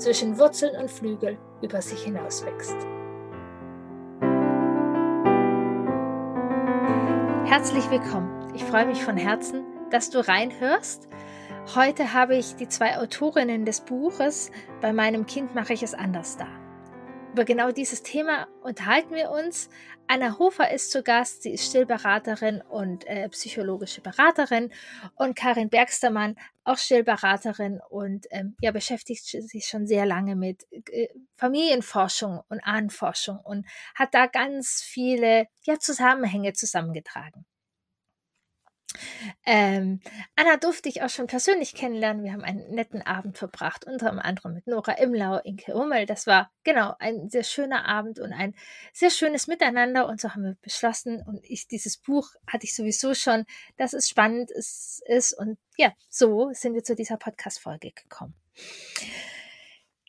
zwischen Wurzeln und Flügel über sich hinauswächst. Herzlich willkommen. Ich freue mich von Herzen, dass du reinhörst. Heute habe ich die zwei Autorinnen des Buches Bei meinem Kind mache ich es anders da. Über genau dieses Thema unterhalten wir uns. Anna Hofer ist zu Gast. Sie ist Stillberaterin und äh, psychologische Beraterin. Und Karin Bergstermann, auch Stillberaterin und ähm, ja, beschäftigt sich schon sehr lange mit äh, Familienforschung und Ahnenforschung und hat da ganz viele ja, Zusammenhänge zusammengetragen. Ähm, Anna durfte ich auch schon persönlich kennenlernen. Wir haben einen netten Abend verbracht, unter anderem mit Nora Imlau, Inke Hummel. Das war genau ein sehr schöner Abend und ein sehr schönes Miteinander. Und so haben wir beschlossen. Und ich, dieses Buch hatte ich sowieso schon, dass es spannend ist. ist. Und ja, so sind wir zu dieser Podcast-Folge gekommen.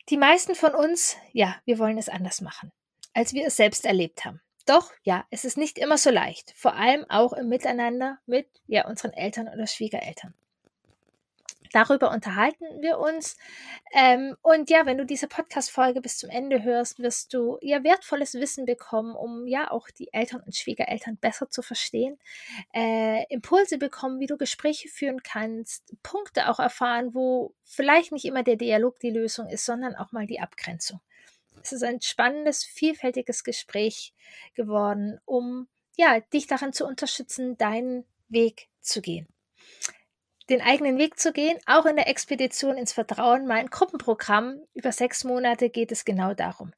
Die meisten von uns, ja, wir wollen es anders machen, als wir es selbst erlebt haben. Doch, ja, es ist nicht immer so leicht, vor allem auch im Miteinander mit ja, unseren Eltern oder Schwiegereltern. Darüber unterhalten wir uns. Ähm, und ja, wenn du diese Podcast-Folge bis zum Ende hörst, wirst du ja wertvolles Wissen bekommen, um ja auch die Eltern und Schwiegereltern besser zu verstehen, äh, Impulse bekommen, wie du Gespräche führen kannst, Punkte auch erfahren, wo vielleicht nicht immer der Dialog die Lösung ist, sondern auch mal die Abgrenzung. Es ist ein spannendes, vielfältiges Gespräch geworden, um ja, dich daran zu unterstützen, deinen Weg zu gehen. Den eigenen Weg zu gehen, auch in der Expedition ins Vertrauen, mein Gruppenprogramm über sechs Monate geht es genau darum.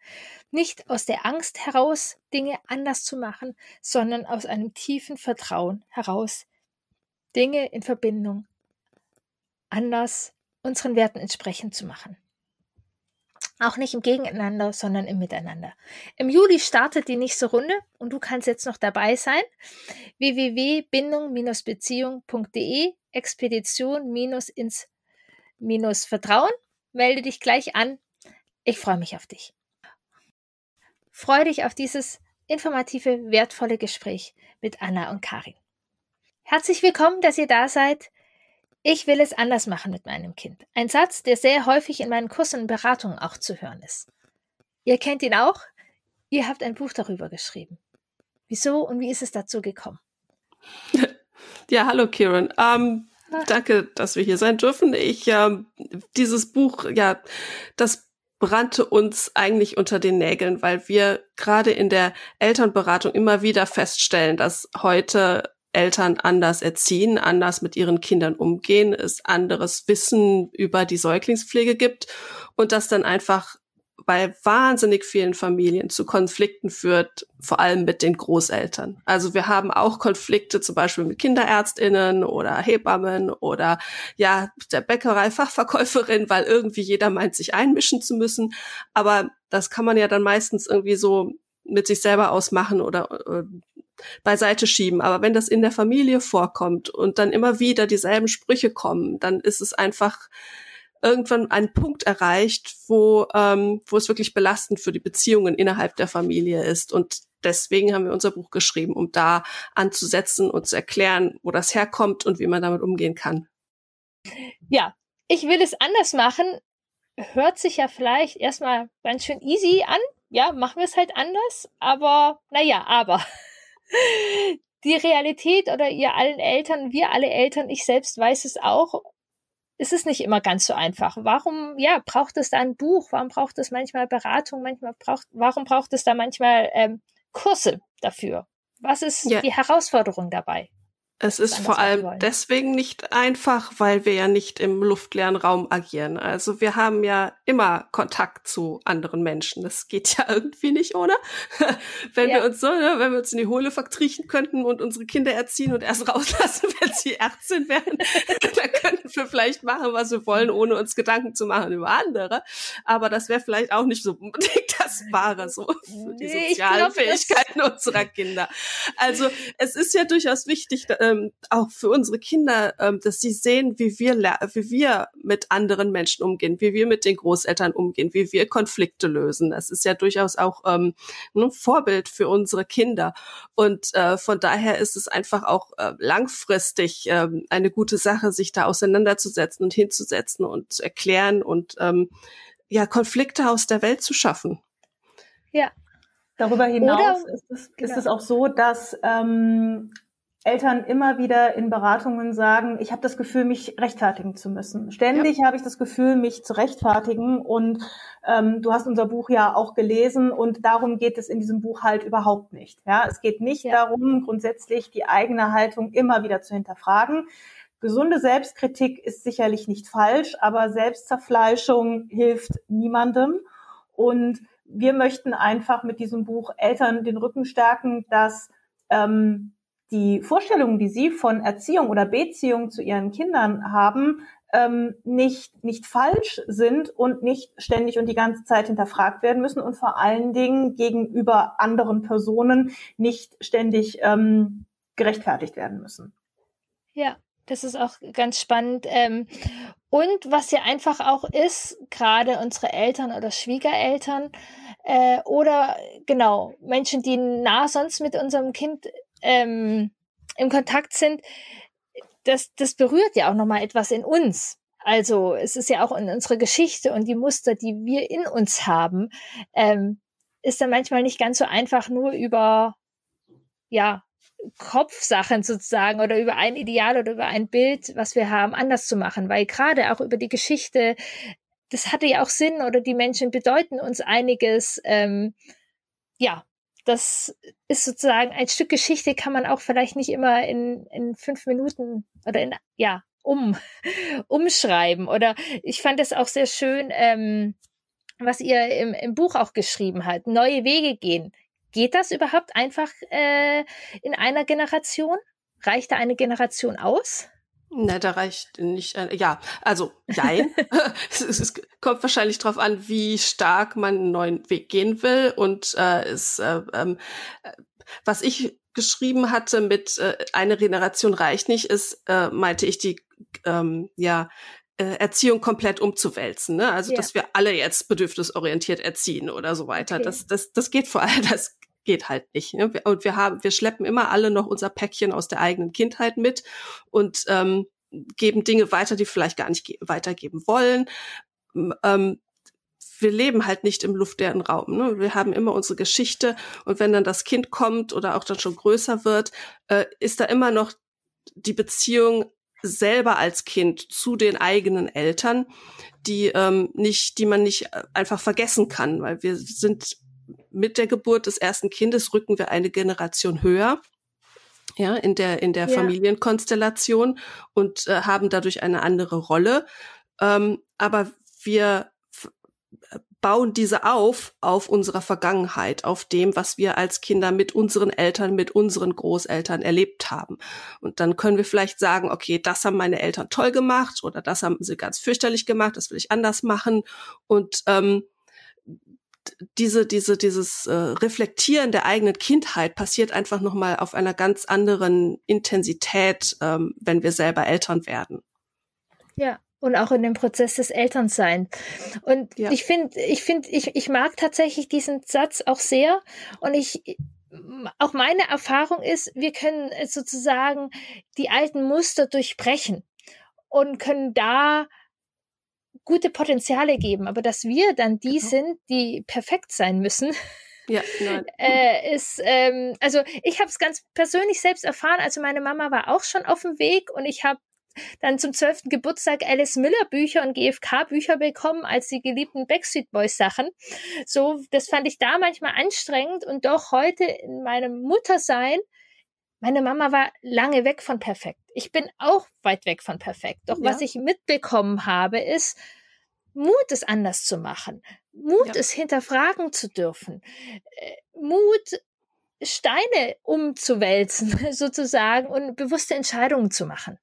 Nicht aus der Angst heraus, Dinge anders zu machen, sondern aus einem tiefen Vertrauen heraus, Dinge in Verbindung anders unseren Werten entsprechend zu machen. Auch nicht im Gegeneinander, sondern im Miteinander. Im Juli startet die nächste Runde und du kannst jetzt noch dabei sein. www.bindung-beziehung.de Expedition ins Vertrauen. Melde dich gleich an. Ich freue mich auf dich. Freue dich auf dieses informative, wertvolle Gespräch mit Anna und Karin. Herzlich willkommen, dass ihr da seid. Ich will es anders machen mit meinem Kind. Ein Satz, der sehr häufig in meinen Kursen und Beratungen auch zu hören ist. Ihr kennt ihn auch? Ihr habt ein Buch darüber geschrieben. Wieso und wie ist es dazu gekommen? Ja, hallo Kieran. Ähm, danke, dass wir hier sein dürfen. Ich ähm, dieses Buch, ja, das brannte uns eigentlich unter den Nägeln, weil wir gerade in der Elternberatung immer wieder feststellen, dass heute Eltern anders erziehen, anders mit ihren Kindern umgehen, es anderes Wissen über die Säuglingspflege gibt und das dann einfach bei wahnsinnig vielen Familien zu Konflikten führt, vor allem mit den Großeltern. Also wir haben auch Konflikte zum Beispiel mit Kinderärztinnen oder Hebammen oder ja der Bäckerei-Fachverkäuferin, weil irgendwie jeder meint, sich einmischen zu müssen. Aber das kann man ja dann meistens irgendwie so mit sich selber ausmachen oder äh, beiseite schieben. Aber wenn das in der Familie vorkommt und dann immer wieder dieselben Sprüche kommen, dann ist es einfach irgendwann ein Punkt erreicht, wo, ähm, wo es wirklich belastend für die Beziehungen innerhalb der Familie ist. Und deswegen haben wir unser Buch geschrieben, um da anzusetzen und zu erklären, wo das herkommt und wie man damit umgehen kann. Ja, ich will es anders machen. Hört sich ja vielleicht erstmal ganz schön easy an. Ja, machen wir es halt anders. Aber, naja, aber die Realität oder ihr allen Eltern, wir alle Eltern, ich selbst weiß es auch, ist es nicht immer ganz so einfach. Warum, ja, braucht es da ein Buch? Warum braucht es manchmal Beratung? Manchmal braucht, warum braucht es da manchmal ähm, Kurse dafür? Was ist ja. die Herausforderung dabei? Es ist vor allem deswegen nicht einfach, weil wir ja nicht im luftleeren Raum agieren. Also wir haben ja immer Kontakt zu anderen Menschen. Das geht ja irgendwie nicht, oder? wenn ja. wir uns so, ne, wenn wir uns in die Hohle verkriechen könnten und unsere Kinder erziehen und erst rauslassen, wenn sie 18 werden, dann könnten wir vielleicht machen, was wir wollen, ohne uns Gedanken zu machen über andere. Aber das wäre vielleicht auch nicht so unbedingt das Wahre so für die sozialen glaub, Fähigkeiten unserer Kinder. Also es ist ja durchaus wichtig, äh, ähm, auch für unsere Kinder, ähm, dass sie sehen, wie wir, wie wir mit anderen Menschen umgehen, wie wir mit den Großeltern umgehen, wie wir Konflikte lösen. Das ist ja durchaus auch ähm, ein Vorbild für unsere Kinder. Und äh, von daher ist es einfach auch äh, langfristig äh, eine gute Sache, sich da auseinanderzusetzen und hinzusetzen und zu erklären und ähm, ja, Konflikte aus der Welt zu schaffen. Ja, Darüber hinaus Oder, ist, es, genau. ist es auch so, dass ähm, Eltern immer wieder in Beratungen sagen, ich habe das Gefühl, mich rechtfertigen zu müssen. Ständig ja. habe ich das Gefühl, mich zu rechtfertigen. Und ähm, du hast unser Buch ja auch gelesen und darum geht es in diesem Buch halt überhaupt nicht. Ja, es geht nicht ja. darum, grundsätzlich die eigene Haltung immer wieder zu hinterfragen. Gesunde Selbstkritik ist sicherlich nicht falsch, aber Selbstzerfleischung hilft niemandem. Und wir möchten einfach mit diesem Buch Eltern den Rücken stärken, dass ähm, die Vorstellungen, die Sie von Erziehung oder Beziehung zu Ihren Kindern haben, ähm, nicht, nicht falsch sind und nicht ständig und die ganze Zeit hinterfragt werden müssen und vor allen Dingen gegenüber anderen Personen nicht ständig ähm, gerechtfertigt werden müssen. Ja, das ist auch ganz spannend. Ähm, und was ja einfach auch ist, gerade unsere Eltern oder Schwiegereltern äh, oder genau Menschen, die nah sonst mit unserem Kind ähm, im Kontakt sind, das, das berührt ja auch nochmal etwas in uns. Also es ist ja auch in unserer Geschichte und die Muster, die wir in uns haben, ähm, ist dann manchmal nicht ganz so einfach nur über ja Kopfsachen sozusagen oder über ein Ideal oder über ein Bild, was wir haben, anders zu machen, weil gerade auch über die Geschichte, das hatte ja auch Sinn oder die Menschen bedeuten uns einiges. Ähm, ja, das ist sozusagen ein Stück Geschichte, kann man auch vielleicht nicht immer in, in fünf Minuten oder in, ja, um, umschreiben. Oder ich fand es auch sehr schön, ähm, was ihr im, im Buch auch geschrieben habt, neue Wege gehen. Geht das überhaupt einfach äh, in einer Generation? Reicht da eine Generation aus? Na, da reicht nicht, äh, ja, also, nein. es, es, kommt wahrscheinlich darauf an, wie stark man einen neuen Weg gehen will. Und äh, es, äh, ähm, äh, was ich geschrieben hatte mit äh, eine Generation reicht nicht, ist, äh, meinte ich, die ähm, ja, äh, Erziehung komplett umzuwälzen. Ne? Also, ja. dass wir alle jetzt bedürfnisorientiert erziehen oder so weiter. Okay. Das, das, das geht vor allem, das geht halt nicht. Ne? Und wir haben, wir schleppen immer alle noch unser Päckchen aus der eigenen Kindheit mit und ähm, geben Dinge weiter, die vielleicht gar nicht weitergeben wollen. Ähm, wir leben halt nicht im luftleeren Raum. Ne? Wir haben immer unsere Geschichte und wenn dann das Kind kommt oder auch dann schon größer wird, äh, ist da immer noch die Beziehung selber als Kind zu den eigenen Eltern, die ähm, nicht, die man nicht äh, einfach vergessen kann, weil wir sind mit der Geburt des ersten Kindes rücken wir eine Generation höher ja, in der, in der ja. Familienkonstellation und äh, haben dadurch eine andere Rolle. Ähm, aber wir äh, bauen diese auf, auf unserer Vergangenheit, auf dem, was wir als Kinder mit unseren Eltern, mit unseren Großeltern erlebt haben. Und dann können wir vielleicht sagen, okay, das haben meine Eltern toll gemacht oder das haben sie ganz fürchterlich gemacht, das will ich anders machen. Und ähm, diese, diese, dieses äh, Reflektieren der eigenen Kindheit passiert einfach nochmal auf einer ganz anderen Intensität, ähm, wenn wir selber Eltern werden. Ja, und auch in dem Prozess des Elternseins. Und ja. ich finde, ich finde, ich, ich mag tatsächlich diesen Satz auch sehr. Und ich, auch meine Erfahrung ist, wir können sozusagen die alten Muster durchbrechen und können da gute Potenziale geben, aber dass wir dann die genau. sind, die perfekt sein müssen. Ja, nein. äh, ist, ähm, also ich habe es ganz persönlich selbst erfahren. Also meine Mama war auch schon auf dem Weg und ich habe dann zum zwölften Geburtstag Alice Miller Bücher und GFK Bücher bekommen als die geliebten Backstreet Boys Sachen. So, das fand ich da manchmal anstrengend und doch heute in meinem Muttersein meine Mama war lange weg von perfekt. Ich bin auch weit weg von perfekt. Doch ja. was ich mitbekommen habe, ist, Mut, es anders zu machen. Mut, ja. es hinterfragen zu dürfen. Äh, Mut, Steine umzuwälzen, sozusagen, und bewusste Entscheidungen zu machen.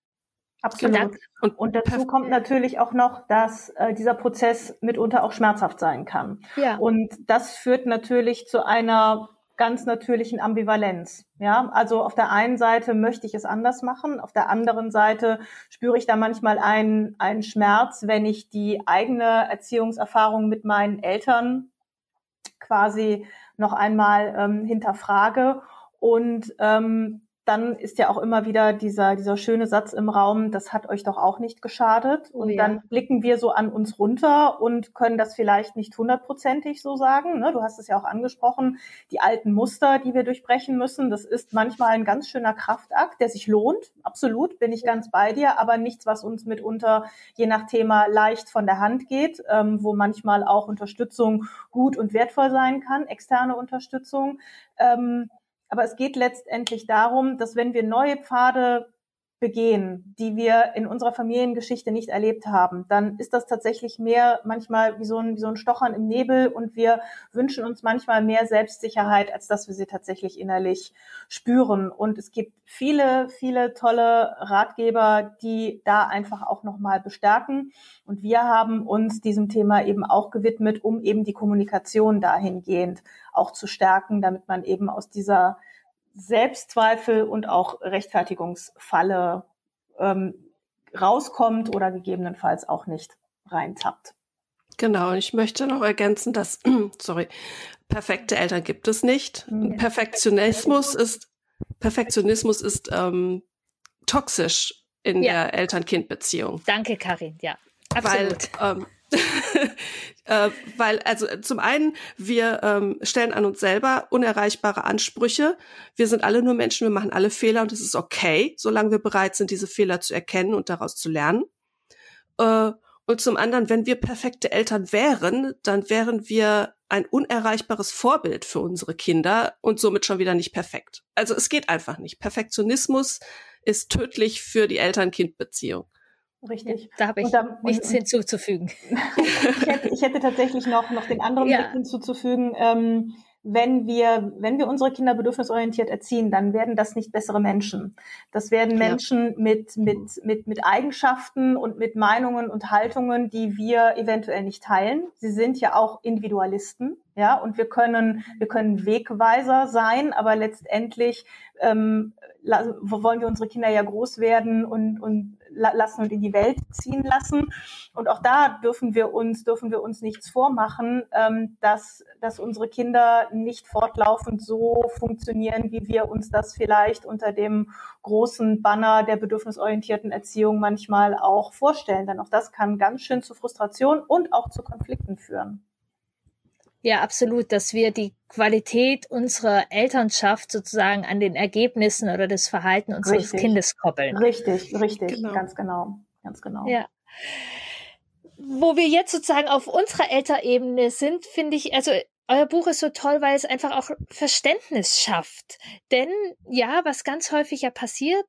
Absolut. Und, und dazu kommt natürlich auch noch, dass äh, dieser Prozess mitunter auch schmerzhaft sein kann. Ja. Und das führt natürlich zu einer ganz natürlichen Ambivalenz. Ja, also auf der einen Seite möchte ich es anders machen, auf der anderen Seite spüre ich da manchmal einen, einen Schmerz, wenn ich die eigene Erziehungserfahrung mit meinen Eltern quasi noch einmal ähm, hinterfrage und ähm, dann ist ja auch immer wieder dieser, dieser schöne Satz im Raum, das hat euch doch auch nicht geschadet. Oh, und ja. dann blicken wir so an uns runter und können das vielleicht nicht hundertprozentig so sagen. Ne? Du hast es ja auch angesprochen, die alten Muster, die wir durchbrechen müssen. Das ist manchmal ein ganz schöner Kraftakt, der sich lohnt. Absolut, bin ich ganz bei dir, aber nichts, was uns mitunter je nach Thema leicht von der Hand geht, ähm, wo manchmal auch Unterstützung gut und wertvoll sein kann, externe Unterstützung. Ähm, aber es geht letztendlich darum, dass wenn wir neue Pfade begehen, die wir in unserer Familiengeschichte nicht erlebt haben, dann ist das tatsächlich mehr manchmal wie so ein, wie so ein Stochern im Nebel und wir wünschen uns manchmal mehr Selbstsicherheit, als dass wir sie tatsächlich innerlich spüren. Und es gibt viele, viele tolle Ratgeber, die da einfach auch nochmal bestärken. Und wir haben uns diesem Thema eben auch gewidmet, um eben die Kommunikation dahingehend auch zu stärken, damit man eben aus dieser Selbstzweifel und auch Rechtfertigungsfalle ähm, rauskommt oder gegebenenfalls auch nicht reintappt. Genau, und ich möchte noch ergänzen, dass, sorry, perfekte Eltern gibt es nicht. Ja. Perfektionismus ist, Perfektionismus ist ähm, toxisch in ja. der Eltern-Kind-Beziehung. Danke, Karin, ja. Absolut. Weil, ähm, äh, weil, also zum einen, wir ähm, stellen an uns selber unerreichbare Ansprüche. Wir sind alle nur Menschen, wir machen alle Fehler und es ist okay, solange wir bereit sind, diese Fehler zu erkennen und daraus zu lernen. Äh, und zum anderen, wenn wir perfekte Eltern wären, dann wären wir ein unerreichbares Vorbild für unsere Kinder und somit schon wieder nicht perfekt. Also es geht einfach nicht. Perfektionismus ist tödlich für die Eltern-Kind-Beziehung. Richtig. Da habe ich da, nichts und, hinzuzufügen. ich, hätte, ich hätte tatsächlich noch, noch den anderen ja. Blick hinzuzufügen. Ähm, wenn wir, wenn wir unsere Kinder bedürfnisorientiert erziehen, dann werden das nicht bessere Menschen. Das werden Menschen ja. mit, mit, mit, mit Eigenschaften und mit Meinungen und Haltungen, die wir eventuell nicht teilen. Sie sind ja auch Individualisten, ja, und wir können, wir können Wegweiser sein, aber letztendlich ähm, wollen wir unsere Kinder ja groß werden und, und lassen und in die Welt ziehen lassen. Und auch da dürfen wir uns, dürfen wir uns nichts vormachen, ähm, dass, dass unsere Kinder nicht fortlaufend so funktionieren, wie wir uns das vielleicht unter dem großen Banner der bedürfnisorientierten Erziehung manchmal auch vorstellen. Denn auch das kann ganz schön zu Frustration und auch zu Konflikten führen. Ja, absolut, dass wir die Qualität unserer Elternschaft sozusagen an den Ergebnissen oder das Verhalten unseres richtig. Kindes koppeln. Richtig, richtig, genau. ganz genau, ganz genau. Ja. Wo wir jetzt sozusagen auf unserer Elterebene sind, finde ich, also euer Buch ist so toll, weil es einfach auch Verständnis schafft. Denn ja, was ganz häufig ja passiert,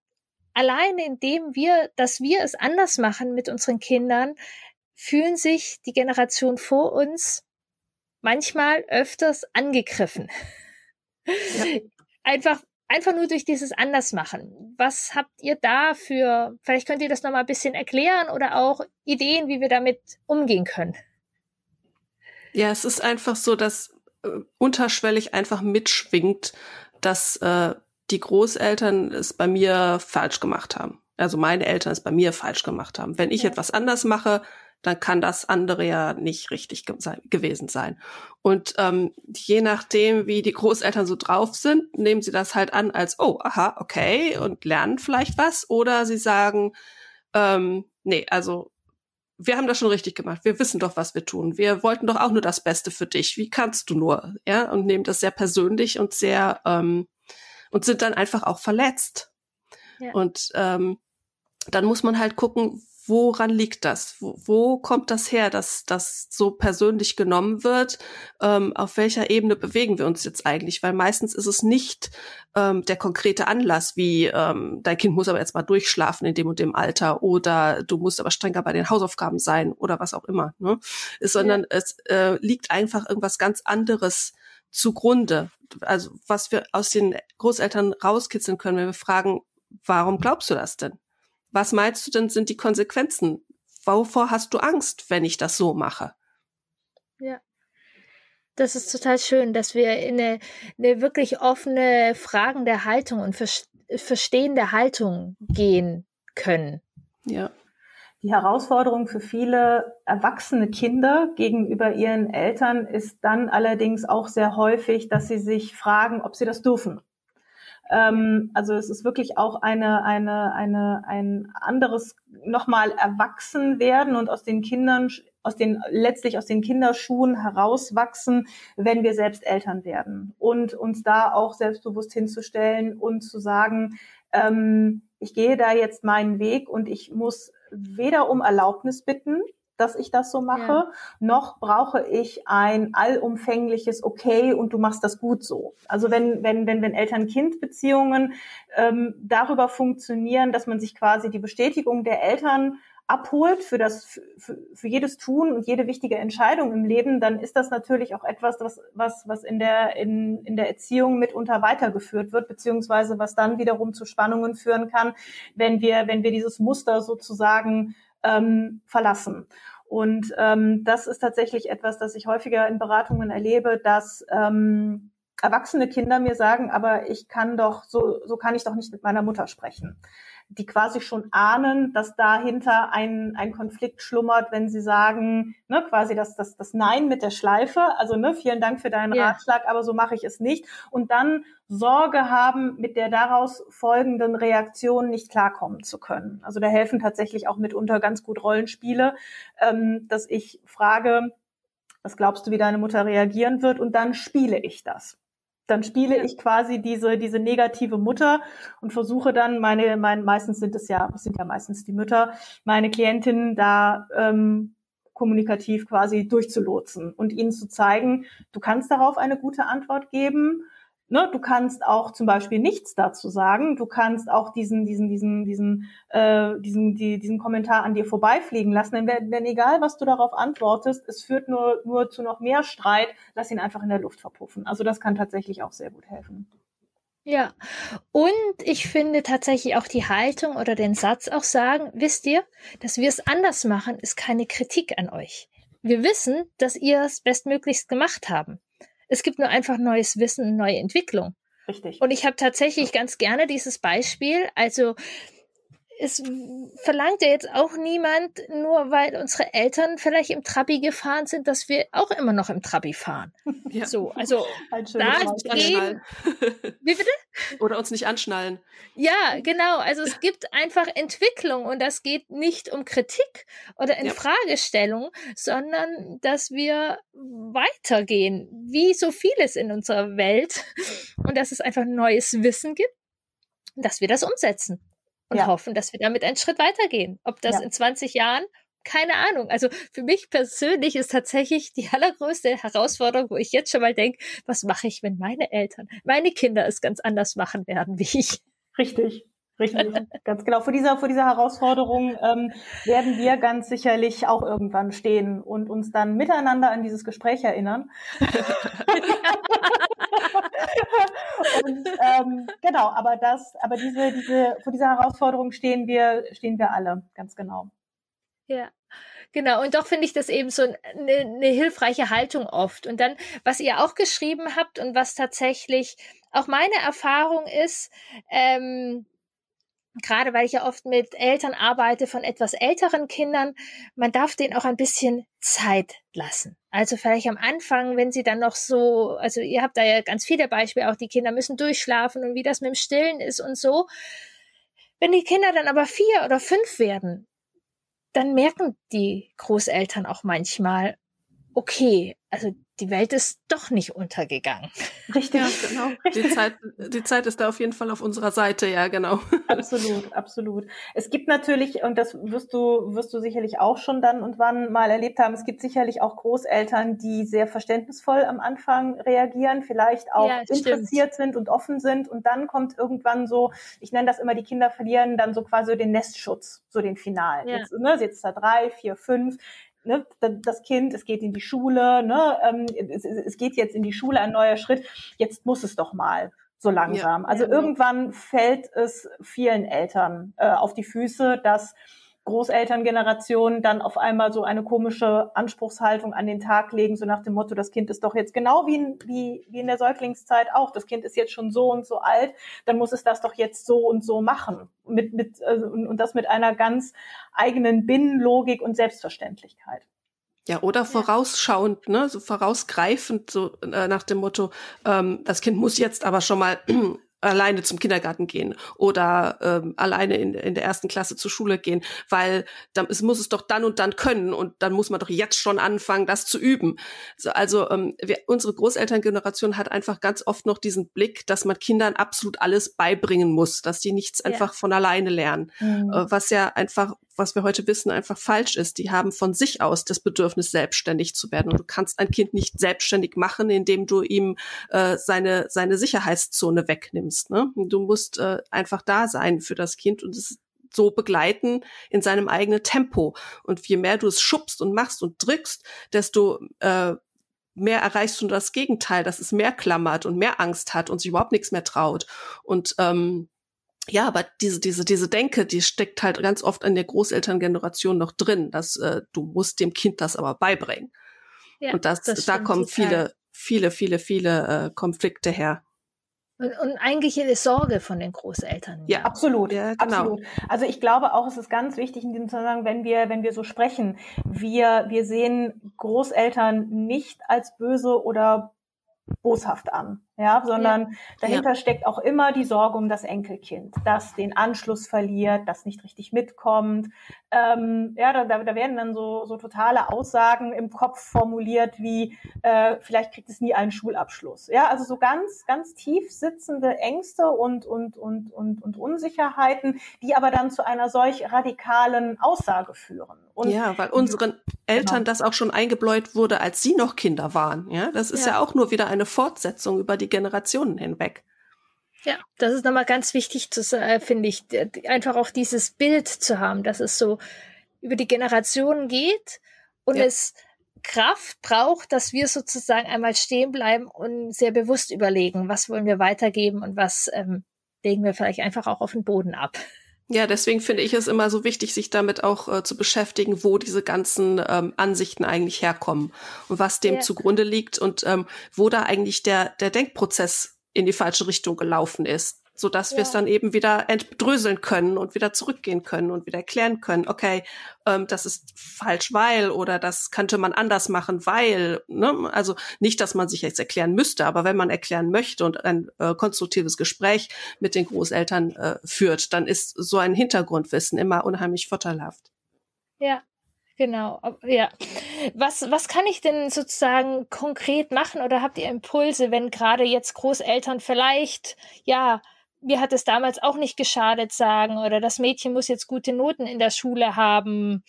allein indem wir, dass wir es anders machen mit unseren Kindern, fühlen sich die Generation vor uns manchmal öfters angegriffen. Ja. Einfach, einfach nur durch dieses Andersmachen. Was habt ihr da für, vielleicht könnt ihr das nochmal ein bisschen erklären oder auch Ideen, wie wir damit umgehen können? Ja, es ist einfach so, dass äh, unterschwellig einfach mitschwingt, dass äh, die Großeltern es bei mir falsch gemacht haben. Also meine Eltern es bei mir falsch gemacht haben. Wenn ich ja. etwas anders mache, dann kann das andere ja nicht richtig ge gewesen sein. Und ähm, je nachdem, wie die Großeltern so drauf sind, nehmen sie das halt an als, oh, aha, okay, und lernen vielleicht was. Oder sie sagen, ähm, nee, also wir haben das schon richtig gemacht. Wir wissen doch, was wir tun. Wir wollten doch auch nur das Beste für dich. Wie kannst du nur? Ja, und nehmen das sehr persönlich und sehr ähm, und sind dann einfach auch verletzt. Ja. Und ähm, dann muss man halt gucken, woran liegt das? Wo, wo kommt das her, dass das so persönlich genommen wird? Ähm, auf welcher Ebene bewegen wir uns jetzt eigentlich? Weil meistens ist es nicht ähm, der konkrete Anlass, wie ähm, dein Kind muss aber jetzt mal durchschlafen in dem und dem Alter oder du musst aber strenger bei den Hausaufgaben sein oder was auch immer, ne? Ist, sondern ja. es äh, liegt einfach irgendwas ganz anderes zugrunde. Also was wir aus den Großeltern rauskitzeln können, wenn wir fragen, warum glaubst du das denn? Was meinst du denn sind die Konsequenzen? Wovor hast du Angst, wenn ich das so mache? Ja. Das ist total schön, dass wir in eine, eine wirklich offene, fragende Haltung und verstehende Haltung gehen können. Ja. Die Herausforderung für viele erwachsene Kinder gegenüber ihren Eltern ist dann allerdings auch sehr häufig, dass sie sich fragen, ob sie das dürfen. Ähm, also es ist wirklich auch eine, eine, eine, ein anderes nochmal erwachsen werden und aus den Kindern, aus den, letztlich aus den Kinderschuhen herauswachsen, wenn wir selbst Eltern werden. Und uns da auch selbstbewusst hinzustellen und zu sagen, ähm, ich gehe da jetzt meinen Weg und ich muss weder um Erlaubnis bitten, dass ich das so mache, ja. noch brauche ich ein allumfängliches Okay und du machst das gut so. Also wenn, wenn, wenn, wenn Eltern-Kind-Beziehungen ähm, darüber funktionieren, dass man sich quasi die Bestätigung der Eltern abholt für das für, für jedes Tun und jede wichtige Entscheidung im Leben, dann ist das natürlich auch etwas, was was was in der in, in der Erziehung mitunter weitergeführt wird, beziehungsweise was dann wiederum zu Spannungen führen kann, wenn wir wenn wir dieses Muster sozusagen ähm, verlassen. Und ähm, das ist tatsächlich etwas, das ich häufiger in Beratungen erlebe, dass ähm, erwachsene Kinder mir sagen, aber ich kann doch, so, so kann ich doch nicht mit meiner Mutter sprechen die quasi schon ahnen, dass dahinter ein, ein Konflikt schlummert, wenn sie sagen, ne, quasi das, das, das Nein mit der Schleife, also ne, vielen Dank für deinen ja. Ratschlag, aber so mache ich es nicht. Und dann Sorge haben, mit der daraus folgenden Reaktion nicht klarkommen zu können. Also da helfen tatsächlich auch mitunter ganz gut Rollenspiele, ähm, dass ich frage, was glaubst du, wie deine Mutter reagieren wird? Und dann spiele ich das dann spiele ja. ich quasi diese, diese negative Mutter und versuche dann meine, mein, meistens sind es ja, sind ja meistens die Mütter, meine Klientinnen da ähm, kommunikativ quasi durchzulotsen und ihnen zu zeigen, du kannst darauf eine gute Antwort geben Ne, du kannst auch zum Beispiel nichts dazu sagen. Du kannst auch diesen, diesen, diesen, diesen, äh, diesen, die, diesen Kommentar an dir vorbeifliegen lassen. Denn wenn egal, was du darauf antwortest, es führt nur, nur zu noch mehr Streit, lass ihn einfach in der Luft verpuffen. Also das kann tatsächlich auch sehr gut helfen. Ja, und ich finde tatsächlich auch die Haltung oder den Satz auch sagen, wisst ihr, dass wir es anders machen, ist keine Kritik an euch. Wir wissen, dass ihr es bestmöglichst gemacht haben. Es gibt nur einfach neues Wissen, neue Entwicklung. Richtig. Und ich habe tatsächlich ganz gerne dieses Beispiel. Also es verlangt ja jetzt auch niemand, nur weil unsere Eltern vielleicht im Trabi gefahren sind, dass wir auch immer noch im Trabi fahren. Ja. So, also da gehen, Wie bitte? Oder uns nicht anschnallen. Ja, genau. Also es gibt einfach Entwicklung und das geht nicht um Kritik oder in ja. Fragestellung, sondern dass wir weitergehen, wie so vieles in unserer Welt und dass es einfach neues Wissen gibt, dass wir das umsetzen und ja. hoffen, dass wir damit einen Schritt weitergehen. Ob das ja. in 20 Jahren, keine Ahnung. Also für mich persönlich ist tatsächlich die allergrößte Herausforderung, wo ich jetzt schon mal denke, was mache ich, wenn meine Eltern, meine Kinder es ganz anders machen werden wie ich. Richtig. Richtig, ganz genau. Vor dieser, vor dieser Herausforderung ähm, werden wir ganz sicherlich auch irgendwann stehen und uns dann miteinander an dieses Gespräch erinnern. und ähm, genau, aber das, aber diese, diese, vor dieser Herausforderung stehen wir, stehen wir alle, ganz genau. Ja. Genau, und doch finde ich das eben so eine, eine hilfreiche Haltung oft. Und dann, was ihr auch geschrieben habt und was tatsächlich auch meine Erfahrung ist, ähm, gerade weil ich ja oft mit Eltern arbeite von etwas älteren Kindern, man darf denen auch ein bisschen Zeit lassen. Also vielleicht am Anfang, wenn sie dann noch so, also ihr habt da ja ganz viele Beispiele, auch die Kinder müssen durchschlafen und wie das mit dem Stillen ist und so. Wenn die Kinder dann aber vier oder fünf werden, dann merken die Großeltern auch manchmal, okay, also die Welt ist doch nicht untergegangen. Richtig, ja, genau. Richtig. Die Zeit, die Zeit ist da auf jeden Fall auf unserer Seite, ja, genau. Absolut, absolut. Es gibt natürlich, und das wirst du, wirst du sicherlich auch schon dann und wann mal erlebt haben, es gibt sicherlich auch Großeltern, die sehr verständnisvoll am Anfang reagieren, vielleicht auch ja, interessiert sind und offen sind. Und dann kommt irgendwann so, ich nenne das immer, die Kinder verlieren dann so quasi den Nestschutz, so den Finalen. Ja. Jetzt, ne, jetzt da drei, vier, fünf ne, das Kind, es geht in die Schule, ne, ähm, es, es, geht jetzt in die Schule, ein neuer Schritt, jetzt muss es doch mal so langsam. Ja, also ja, irgendwann fällt es vielen Eltern äh, auf die Füße, dass Großelterngenerationen dann auf einmal so eine komische Anspruchshaltung an den Tag legen, so nach dem Motto, das Kind ist doch jetzt genau wie in, wie, wie in der Säuglingszeit auch, das Kind ist jetzt schon so und so alt, dann muss es das doch jetzt so und so machen. Mit, mit, also, und, und das mit einer ganz eigenen Binnenlogik und Selbstverständlichkeit. Ja, oder vorausschauend, ne, so vorausgreifend, so äh, nach dem Motto, ähm, das Kind muss jetzt aber schon mal alleine zum Kindergarten gehen oder ähm, alleine in, in der ersten Klasse zur Schule gehen, weil dann, es muss es doch dann und dann können und dann muss man doch jetzt schon anfangen, das zu üben. So, also ähm, wir, unsere Großelterngeneration hat einfach ganz oft noch diesen Blick, dass man Kindern absolut alles beibringen muss, dass die nichts ja. einfach von alleine lernen, mhm. äh, was ja einfach was wir heute wissen, einfach falsch ist. Die haben von sich aus das Bedürfnis, selbstständig zu werden. Und du kannst ein Kind nicht selbstständig machen, indem du ihm äh, seine, seine Sicherheitszone wegnimmst. Ne? Du musst äh, einfach da sein für das Kind und es so begleiten in seinem eigenen Tempo. Und je mehr du es schubst und machst und drückst, desto äh, mehr erreichst du das Gegenteil, dass es mehr klammert und mehr Angst hat und sich überhaupt nichts mehr traut. Und ähm, ja, aber diese, diese, diese Denke, die steckt halt ganz oft in der Großelterngeneration noch drin, dass äh, du musst dem Kind das aber beibringen. Ja, und das, das da kommen viele, viele, viele, viele äh, Konflikte her. Und, und eigentlich eine Sorge von den Großeltern. Ja, absolut. Ja, genau. absolut. Also ich glaube auch, es ist ganz wichtig in diesem Zusammenhang, wenn wir, wenn wir so sprechen, wir, wir sehen Großeltern nicht als böse oder boshaft an ja, sondern ja. dahinter ja. steckt auch immer die Sorge um das Enkelkind, das den Anschluss verliert, das nicht richtig mitkommt. Ähm, ja, da, da werden dann so, so totale Aussagen im Kopf formuliert, wie äh, vielleicht kriegt es nie einen Schulabschluss. Ja, also so ganz, ganz tief sitzende Ängste und, und, und, und, und Unsicherheiten, die aber dann zu einer solch radikalen Aussage führen. Und ja, weil unseren Eltern genau. das auch schon eingebläut wurde, als sie noch Kinder waren. Ja, das ist ja, ja auch nur wieder eine Fortsetzung über die Generationen hinweg. Ja, das ist nochmal ganz wichtig sagen, finde ich, einfach auch dieses Bild zu haben, dass es so über die Generationen geht und ja. es Kraft braucht, dass wir sozusagen einmal stehen bleiben und sehr bewusst überlegen, was wollen wir weitergeben und was ähm, legen wir vielleicht einfach auch auf den Boden ab. Ja, deswegen finde ich es immer so wichtig, sich damit auch äh, zu beschäftigen, wo diese ganzen ähm, Ansichten eigentlich herkommen und was dem ja. zugrunde liegt und ähm, wo da eigentlich der, der Denkprozess in die falsche Richtung gelaufen ist so dass ja. wir es dann eben wieder entdröseln können und wieder zurückgehen können und wieder erklären können, okay, ähm, das ist falsch, weil oder das könnte man anders machen, weil, ne? also nicht, dass man sich jetzt erklären müsste, aber wenn man erklären möchte und ein äh, konstruktives Gespräch mit den Großeltern äh, führt, dann ist so ein Hintergrundwissen immer unheimlich vorteilhaft. Ja, Genau, ja. Was, was kann ich denn sozusagen konkret machen oder habt ihr Impulse, wenn gerade jetzt Großeltern vielleicht, ja, mir hat es damals auch nicht geschadet sagen oder das Mädchen muss jetzt gute Noten in der Schule haben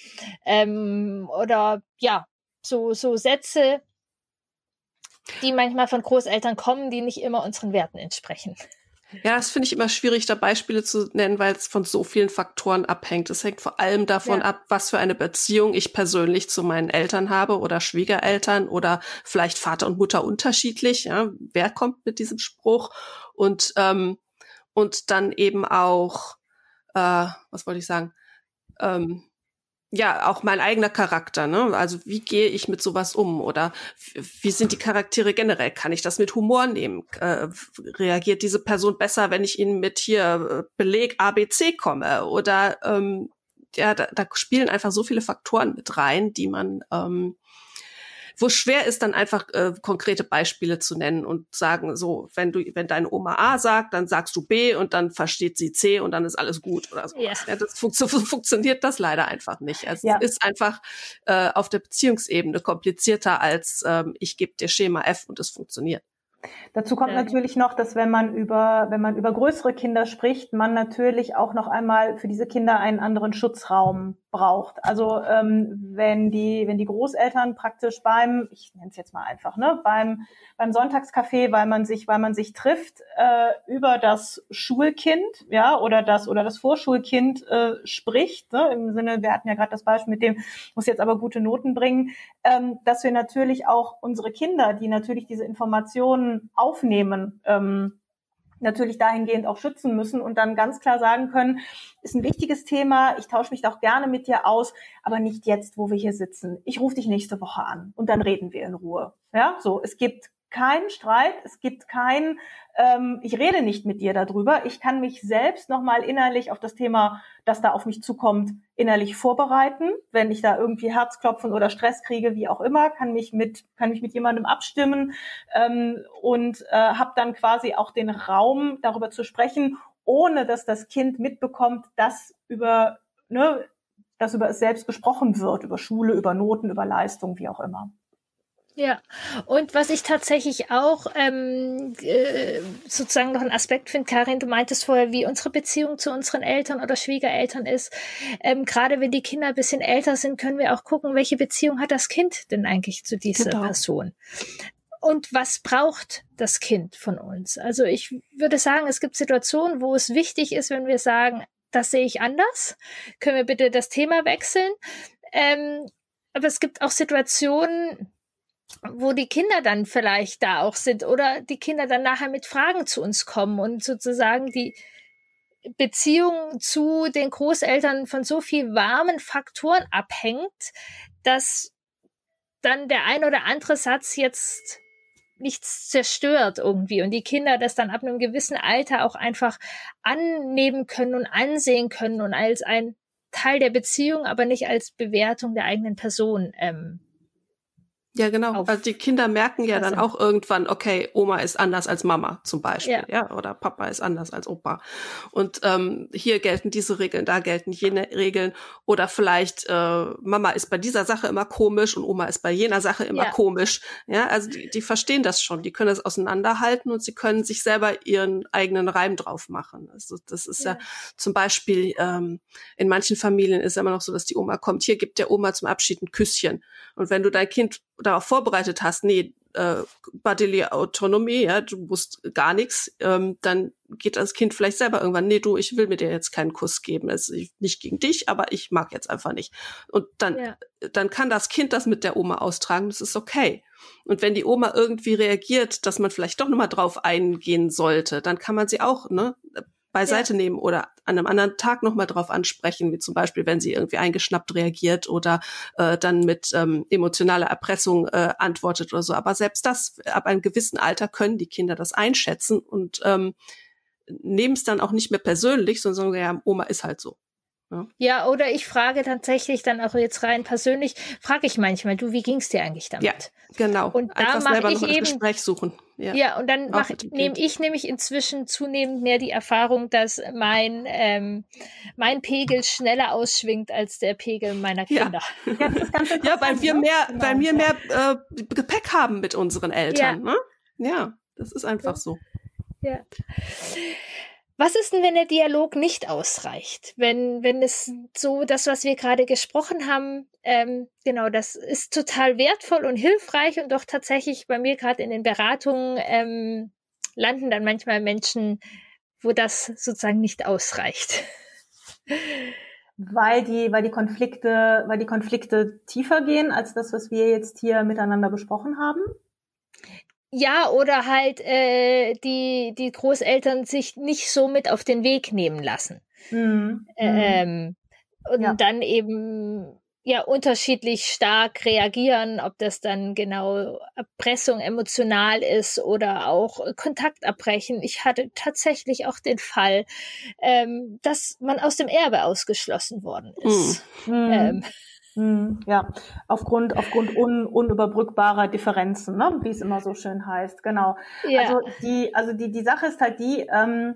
ähm, oder ja, so, so Sätze, die manchmal von Großeltern kommen, die nicht immer unseren Werten entsprechen. Ja, das finde ich immer schwierig, da Beispiele zu nennen, weil es von so vielen Faktoren abhängt. Es hängt vor allem davon ja. ab, was für eine Beziehung ich persönlich zu meinen Eltern habe oder Schwiegereltern oder vielleicht Vater und Mutter unterschiedlich. Ja, wer kommt mit diesem Spruch? Und ähm, und dann eben auch, äh, was wollte ich sagen, ähm, ja, auch mein eigener Charakter, ne? Also wie gehe ich mit sowas um? Oder wie sind die Charaktere generell? Kann ich das mit Humor nehmen? Äh, reagiert diese Person besser, wenn ich ihnen mit hier äh, Beleg ABC komme? Oder ähm, ja, da, da spielen einfach so viele Faktoren mit rein, die man ähm, wo schwer ist, dann einfach äh, konkrete Beispiele zu nennen und sagen, so, wenn du, wenn deine Oma A sagt, dann sagst du B und dann versteht sie C und dann ist alles gut oder so. Ja. ja das fun funktioniert das leider einfach nicht. Es ja. ist einfach äh, auf der Beziehungsebene komplizierter als ähm, ich gebe dir Schema F und es funktioniert. Dazu kommt natürlich noch, dass wenn man über, wenn man über größere Kinder spricht, man natürlich auch noch einmal für diese Kinder einen anderen Schutzraum braucht. Also ähm, wenn die, wenn die Großeltern praktisch beim, ich nenne es jetzt mal einfach, ne, beim beim Sonntagscafé, weil man sich, weil man sich trifft, äh, über das Schulkind, ja, oder das oder das Vorschulkind äh, spricht, ne, im Sinne, wir hatten ja gerade das Beispiel mit dem, muss jetzt aber gute Noten bringen, ähm, dass wir natürlich auch unsere Kinder, die natürlich diese Informationen aufnehmen, ähm, natürlich dahingehend auch schützen müssen und dann ganz klar sagen können, ist ein wichtiges Thema, ich tausche mich da auch gerne mit dir aus, aber nicht jetzt, wo wir hier sitzen. Ich rufe dich nächste Woche an und dann reden wir in Ruhe. Ja, so, es gibt keinen Streit, es gibt kein, ähm, ich rede nicht mit dir darüber. Ich kann mich selbst nochmal innerlich auf das Thema, das da auf mich zukommt, innerlich vorbereiten. Wenn ich da irgendwie Herzklopfen oder Stress kriege, wie auch immer, kann mich mit, kann mich mit jemandem abstimmen ähm, und äh, habe dann quasi auch den Raum, darüber zu sprechen, ohne dass das Kind mitbekommt, dass über, ne, dass über es selbst gesprochen wird, über Schule, über Noten, über Leistung, wie auch immer. Ja, und was ich tatsächlich auch ähm, äh, sozusagen noch ein Aspekt finde, Karin, du meintest vorher, wie unsere Beziehung zu unseren Eltern oder Schwiegereltern ist. Ähm, Gerade wenn die Kinder ein bisschen älter sind, können wir auch gucken, welche Beziehung hat das Kind denn eigentlich zu dieser genau. Person. Und was braucht das Kind von uns? Also ich würde sagen, es gibt Situationen, wo es wichtig ist, wenn wir sagen, das sehe ich anders. Können wir bitte das Thema wechseln? Ähm, aber es gibt auch Situationen, wo die Kinder dann vielleicht da auch sind oder die Kinder dann nachher mit Fragen zu uns kommen und sozusagen die Beziehung zu den Großeltern von so viel warmen Faktoren abhängt, dass dann der ein oder andere Satz jetzt nichts zerstört irgendwie und die Kinder das dann ab einem gewissen Alter auch einfach annehmen können und ansehen können und als ein Teil der Beziehung, aber nicht als Bewertung der eigenen Person ähm, ja, genau. Also die Kinder merken ja dann auch irgendwann, okay, Oma ist anders als Mama zum Beispiel, ja, ja? oder Papa ist anders als Opa. Und ähm, hier gelten diese Regeln, da gelten jene Regeln. Oder vielleicht äh, Mama ist bei dieser Sache immer komisch und Oma ist bei jener Sache immer ja. komisch. Ja, also die, die verstehen das schon, die können das auseinanderhalten und sie können sich selber ihren eigenen Reim drauf machen. Also das ist ja, ja zum Beispiel ähm, in manchen Familien ist ja immer noch so, dass die Oma kommt, hier gibt der Oma zum Abschied ein Küsschen. Und wenn du dein Kind darauf vorbereitet hast, nee, äh, Bodily Autonomie, ja, du musst gar nichts, ähm, dann geht das Kind vielleicht selber irgendwann, nee, du, ich will mir dir jetzt keinen Kuss geben. Es ist nicht gegen dich, aber ich mag jetzt einfach nicht. Und dann, ja. dann kann das Kind das mit der Oma austragen, das ist okay. Und wenn die Oma irgendwie reagiert, dass man vielleicht doch nochmal drauf eingehen sollte, dann kann man sie auch, ne, beiseite ja. nehmen oder an einem anderen Tag nochmal drauf ansprechen, wie zum Beispiel, wenn sie irgendwie eingeschnappt reagiert oder äh, dann mit ähm, emotionaler Erpressung äh, antwortet oder so. Aber selbst das, ab einem gewissen Alter können die Kinder das einschätzen und ähm, nehmen es dann auch nicht mehr persönlich, sondern sagen, ja, Oma ist halt so. Ja. ja, oder ich frage tatsächlich dann auch jetzt rein persönlich, frage ich manchmal, du, wie ging's dir eigentlich damit? Ja, genau. Und da mache ich eben Gespräch suchen. Ja, ja und dann nehme ich nämlich inzwischen zunehmend mehr die Erfahrung, dass mein ähm, mein Pegel schneller ausschwingt als der Pegel meiner Kinder. Ja, ja weil wir mehr, genau. weil wir mehr äh, Gepäck haben mit unseren Eltern. Ja, ne? ja das ist einfach so. Ja. Was ist denn, wenn der Dialog nicht ausreicht? Wenn, wenn es so, das, was wir gerade gesprochen haben, ähm, genau, das ist total wertvoll und hilfreich und doch tatsächlich bei mir gerade in den Beratungen ähm, landen dann manchmal Menschen, wo das sozusagen nicht ausreicht. Weil die, weil die Konflikte, weil die Konflikte tiefer gehen als das, was wir jetzt hier miteinander besprochen haben? Ja, oder halt äh, die, die Großeltern sich nicht so mit auf den Weg nehmen lassen. Mhm. Ähm, und ja. dann eben ja unterschiedlich stark reagieren, ob das dann genau Erpressung emotional ist oder auch Kontakt abbrechen. Ich hatte tatsächlich auch den Fall, ähm, dass man aus dem Erbe ausgeschlossen worden ist. Mhm. Ähm, Hm, ja, aufgrund, aufgrund un, unüberbrückbarer Differenzen, ne? wie es immer so schön heißt, genau. Ja. Also die, also die, die Sache ist halt die, ähm,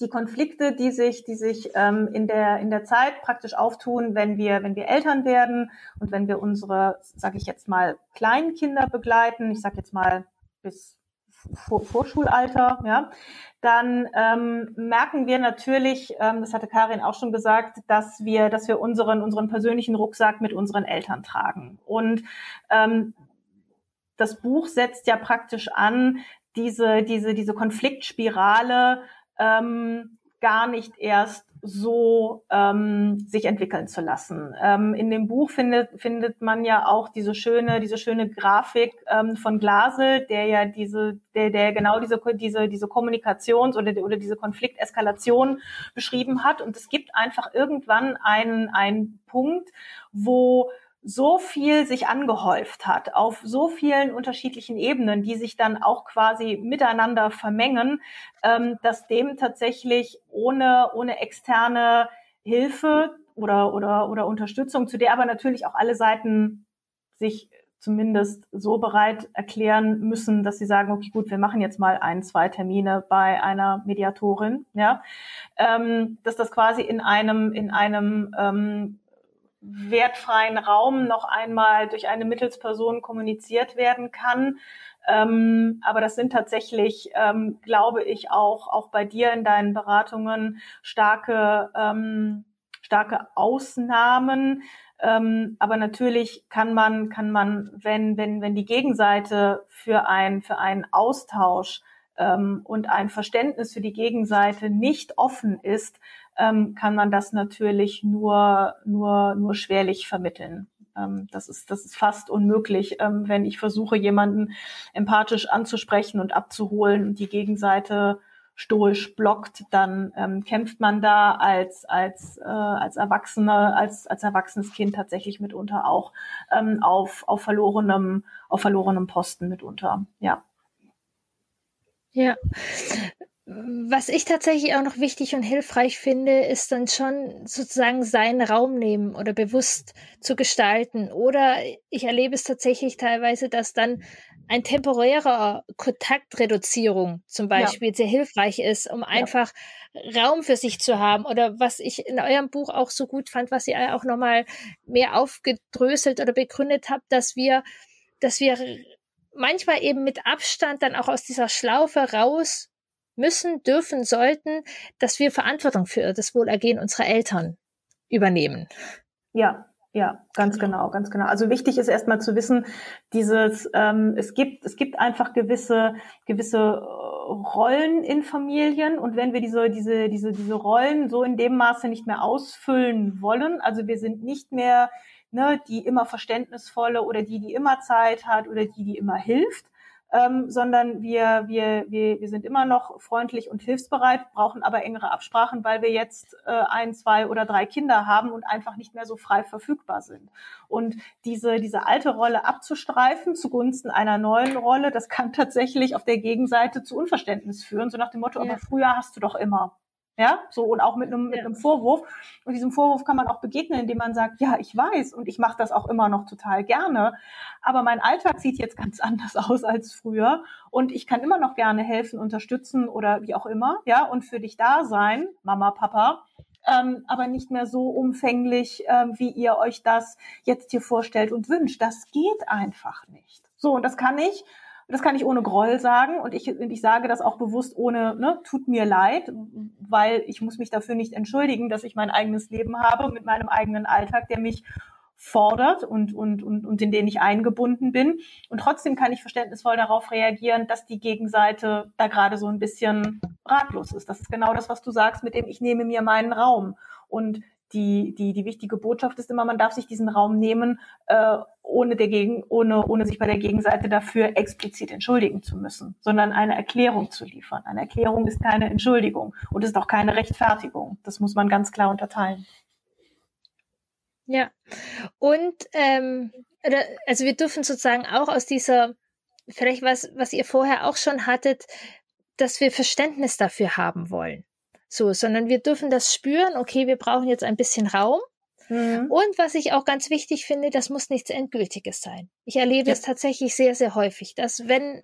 die Konflikte, die sich, die sich ähm, in der in der Zeit praktisch auftun, wenn wir wenn wir Eltern werden und wenn wir unsere, sage ich jetzt mal, Kleinkinder begleiten, ich sage jetzt mal bis Vorschulalter, ja, dann ähm, merken wir natürlich, ähm, das hatte Karin auch schon gesagt, dass wir, dass wir unseren unseren persönlichen Rucksack mit unseren Eltern tragen. Und ähm, das Buch setzt ja praktisch an, diese, diese, diese Konfliktspirale ähm, gar nicht erst so ähm, sich entwickeln zu lassen. Ähm, in dem Buch findet, findet man ja auch diese schöne, diese schöne Grafik ähm, von Glasel, der ja diese, der, der genau diese, diese, diese Kommunikations- oder, oder diese Konflikteskalation beschrieben hat. Und es gibt einfach irgendwann einen, einen Punkt, wo so viel sich angehäuft hat auf so vielen unterschiedlichen Ebenen, die sich dann auch quasi miteinander vermengen, ähm, dass dem tatsächlich ohne, ohne externe Hilfe oder, oder, oder Unterstützung, zu der aber natürlich auch alle Seiten sich zumindest so bereit erklären müssen, dass sie sagen, okay, gut, wir machen jetzt mal ein, zwei Termine bei einer Mediatorin, ja, ähm, dass das quasi in einem, in einem ähm, wertfreien Raum noch einmal durch eine Mittelsperson kommuniziert werden kann. Ähm, aber das sind tatsächlich, ähm, glaube ich, auch, auch bei dir in deinen Beratungen starke, ähm, starke Ausnahmen. Ähm, aber natürlich kann man, kann man, wenn, wenn, wenn die Gegenseite für ein, für einen Austausch ähm, und ein Verständnis für die Gegenseite nicht offen ist, ähm, kann man das natürlich nur, nur, nur schwerlich vermitteln. Ähm, das, ist, das ist fast unmöglich, ähm, wenn ich versuche, jemanden empathisch anzusprechen und abzuholen und die Gegenseite stoisch blockt, dann ähm, kämpft man da als als äh, als Erwachsene als als erwachsenes Kind tatsächlich mitunter auch ähm, auf auf verlorenem auf verlorenem Posten mitunter. Ja. Ja was ich tatsächlich auch noch wichtig und hilfreich finde, ist dann schon sozusagen seinen Raum nehmen oder bewusst zu gestalten. Oder ich erlebe es tatsächlich teilweise, dass dann ein temporärer Kontaktreduzierung zum Beispiel ja. sehr hilfreich ist, um ja. einfach Raum für sich zu haben. Oder was ich in eurem Buch auch so gut fand, was ihr auch nochmal mehr aufgedröselt oder begründet habt, dass wir, dass wir manchmal eben mit Abstand dann auch aus dieser Schlaufe raus müssen, dürfen, sollten, dass wir Verantwortung für das Wohlergehen unserer Eltern übernehmen. Ja, ja, ganz genau, ganz genau. Also wichtig ist erstmal zu wissen, dieses, ähm, es gibt, es gibt einfach gewisse, gewisse äh, Rollen in Familien und wenn wir diese, diese, diese, diese Rollen so in dem Maße nicht mehr ausfüllen wollen, also wir sind nicht mehr ne, die immer verständnisvolle oder die, die immer Zeit hat oder die, die immer hilft, ähm, sondern wir, wir, wir, wir sind immer noch freundlich und hilfsbereit, brauchen aber engere Absprachen, weil wir jetzt äh, ein, zwei oder drei Kinder haben und einfach nicht mehr so frei verfügbar sind. Und diese, diese alte Rolle abzustreifen zugunsten einer neuen Rolle, das kann tatsächlich auf der Gegenseite zu Unverständnis führen, so nach dem Motto, ja. aber früher hast du doch immer. Ja, so und auch mit einem, mit einem Vorwurf. Und diesem Vorwurf kann man auch begegnen, indem man sagt, ja, ich weiß und ich mache das auch immer noch total gerne, aber mein Alltag sieht jetzt ganz anders aus als früher und ich kann immer noch gerne helfen, unterstützen oder wie auch immer, ja, und für dich da sein, Mama, Papa, ähm, aber nicht mehr so umfänglich, ähm, wie ihr euch das jetzt hier vorstellt und wünscht. Das geht einfach nicht. So, und das kann ich das kann ich ohne Groll sagen und ich, ich sage das auch bewusst ohne, ne, tut mir leid, weil ich muss mich dafür nicht entschuldigen, dass ich mein eigenes Leben habe mit meinem eigenen Alltag, der mich fordert und, und, und, und in den ich eingebunden bin. Und trotzdem kann ich verständnisvoll darauf reagieren, dass die Gegenseite da gerade so ein bisschen ratlos ist. Das ist genau das, was du sagst, mit dem ich nehme mir meinen Raum. Und die, die, die wichtige Botschaft ist immer, man darf sich diesen Raum nehmen, äh, ohne, der Gegen, ohne, ohne sich bei der Gegenseite dafür explizit entschuldigen zu müssen, sondern eine Erklärung zu liefern. Eine Erklärung ist keine Entschuldigung und ist auch keine Rechtfertigung. Das muss man ganz klar unterteilen. Ja, und ähm, also wir dürfen sozusagen auch aus dieser, vielleicht was, was ihr vorher auch schon hattet, dass wir Verständnis dafür haben wollen. So, sondern wir dürfen das spüren, okay, wir brauchen jetzt ein bisschen Raum Mhm. Und was ich auch ganz wichtig finde, das muss nichts Endgültiges sein. Ich erlebe ja. es tatsächlich sehr, sehr häufig, dass wenn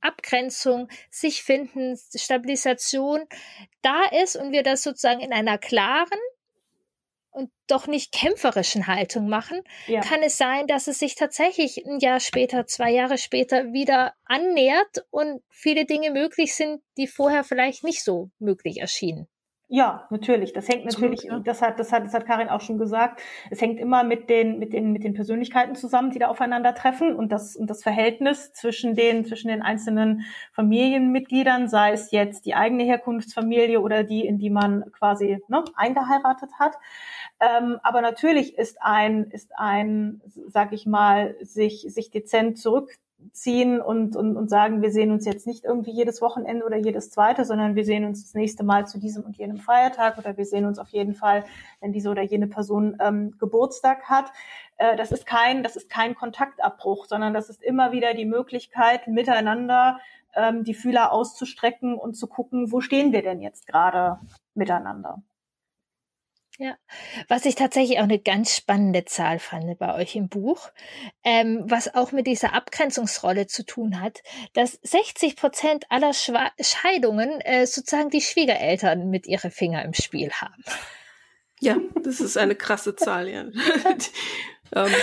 Abgrenzung, sich finden, Stabilisation da ist und wir das sozusagen in einer klaren und doch nicht kämpferischen Haltung machen, ja. kann es sein, dass es sich tatsächlich ein Jahr später, zwei Jahre später wieder annähert und viele Dinge möglich sind, die vorher vielleicht nicht so möglich erschienen. Ja, natürlich. Das hängt natürlich, ja. das hat, das hat, das hat Karin auch schon gesagt. Es hängt immer mit den, mit den, mit den Persönlichkeiten zusammen, die da aufeinandertreffen und das, und das Verhältnis zwischen den, zwischen den einzelnen Familienmitgliedern, sei es jetzt die eigene Herkunftsfamilie oder die, in die man quasi ne, eingeheiratet hat. Ähm, aber natürlich ist ein, ist ein, sag ich mal, sich, sich dezent zurück ziehen und, und, und sagen, wir sehen uns jetzt nicht irgendwie jedes Wochenende oder jedes zweite, sondern wir sehen uns das nächste Mal zu diesem und jenem Feiertag oder wir sehen uns auf jeden Fall, wenn diese oder jene Person ähm, Geburtstag hat. Äh, das ist kein, das ist kein Kontaktabbruch, sondern das ist immer wieder die Möglichkeit, miteinander ähm, die Fühler auszustrecken und zu gucken, wo stehen wir denn jetzt gerade miteinander. Ja, was ich tatsächlich auch eine ganz spannende Zahl fand bei euch im Buch, ähm, was auch mit dieser Abgrenzungsrolle zu tun hat, dass 60 Prozent aller Schwa Scheidungen äh, sozusagen die Schwiegereltern mit ihre Finger im Spiel haben. Ja, das ist eine krasse Zahl, ja. ähm,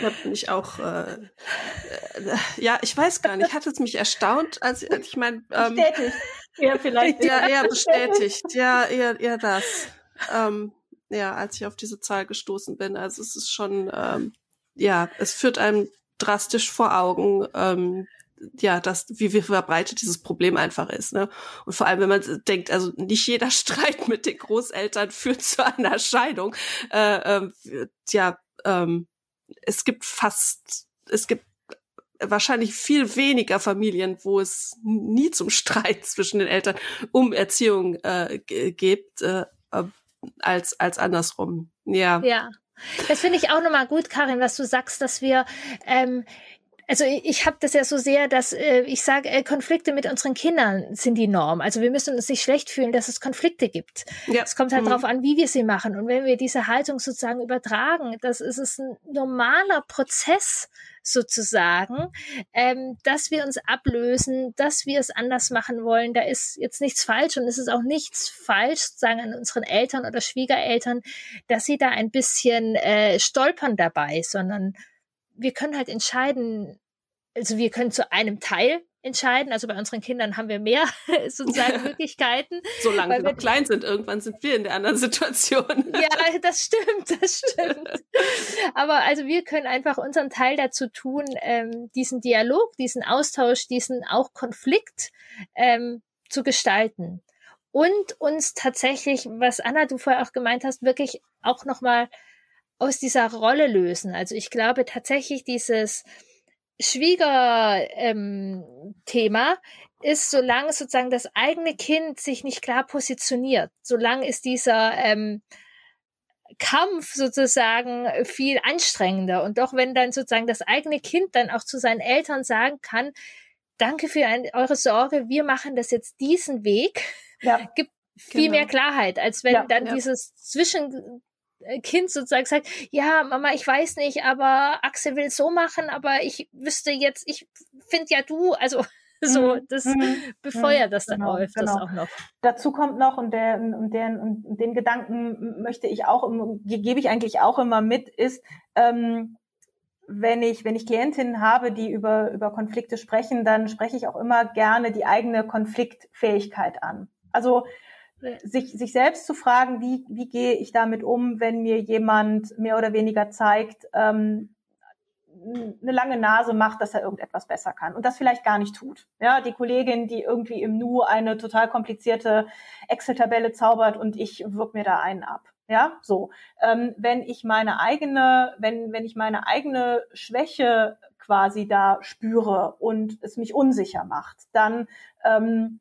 da bin ich auch, äh, äh, ja, ich weiß gar nicht, hat es mich erstaunt, als, als ich meine, ähm, bestätigt, ja, vielleicht. Ja, eher bestätigt, ja, eher, eher das. Ähm, ja, als ich auf diese Zahl gestoßen bin. Also es ist schon, ähm, ja, es führt einem drastisch vor Augen, ähm, ja, das, wie, wie verbreitet dieses Problem einfach ist. Ne? Und vor allem, wenn man denkt, also nicht jeder Streit mit den Großeltern führt zu einer Scheidung. Äh, ähm, ja, ähm, es gibt fast, es gibt wahrscheinlich viel weniger Familien, wo es nie zum Streit zwischen den Eltern um Erziehung äh, gibt. Äh, als, als andersrum. Ja. Ja. Das finde ich auch nochmal gut, Karin, was du sagst, dass wir ähm, also ich, ich habe das ja so sehr, dass äh, ich sage, äh, Konflikte mit unseren Kindern sind die Norm. Also wir müssen uns nicht schlecht fühlen, dass es Konflikte gibt. Ja. Es kommt halt mhm. darauf an, wie wir sie machen. Und wenn wir diese Haltung sozusagen übertragen, das ist es ein normaler Prozess sozusagen, ähm, dass wir uns ablösen, dass wir es anders machen wollen. Da ist jetzt nichts falsch und es ist auch nichts falsch, sagen an unseren Eltern oder Schwiegereltern, dass sie da ein bisschen äh, stolpern dabei, sondern wir können halt entscheiden, also wir können zu einem Teil entscheiden. Also bei unseren Kindern haben wir mehr sozusagen Möglichkeiten. Solange sie noch klein sind, irgendwann sind wir in der anderen Situation. ja, das stimmt, das stimmt. Aber also wir können einfach unseren Teil dazu tun, ähm, diesen Dialog, diesen Austausch, diesen auch Konflikt ähm, zu gestalten. Und uns tatsächlich, was Anna, du vorher auch gemeint hast, wirklich auch nochmal aus dieser Rolle lösen. Also ich glaube tatsächlich dieses Schwieger-Thema ähm, ist, solange sozusagen das eigene Kind sich nicht klar positioniert, solange ist dieser ähm, Kampf sozusagen viel anstrengender. Und doch wenn dann sozusagen das eigene Kind dann auch zu seinen Eltern sagen kann, danke für ein, eure Sorge, wir machen das jetzt diesen Weg, ja, gibt viel genau. mehr Klarheit, als wenn ja, dann ja. dieses Zwischen kind sozusagen sagt, ja, Mama, ich weiß nicht, aber Axel will so machen, aber ich wüsste jetzt, ich finde ja du, also so, mhm. das mhm. befeuert das dann genau, häufig genau. auch noch. Dazu kommt noch, und, der, und, der, und den Gedanken möchte ich auch, gebe ich eigentlich auch immer mit, ist, ähm, wenn ich, wenn ich Klientinnen habe, die über, über Konflikte sprechen, dann spreche ich auch immer gerne die eigene Konfliktfähigkeit an. Also sich, sich selbst zu fragen, wie, wie gehe ich damit um, wenn mir jemand mehr oder weniger zeigt, ähm, eine lange Nase macht, dass er irgendetwas besser kann und das vielleicht gar nicht tut. Ja, die Kollegin, die irgendwie im Nu eine total komplizierte Excel-Tabelle zaubert und ich wirk mir da einen ab. Ja, so. Ähm, wenn ich meine eigene, wenn, wenn ich meine eigene Schwäche quasi da spüre und es mich unsicher macht, dann ähm,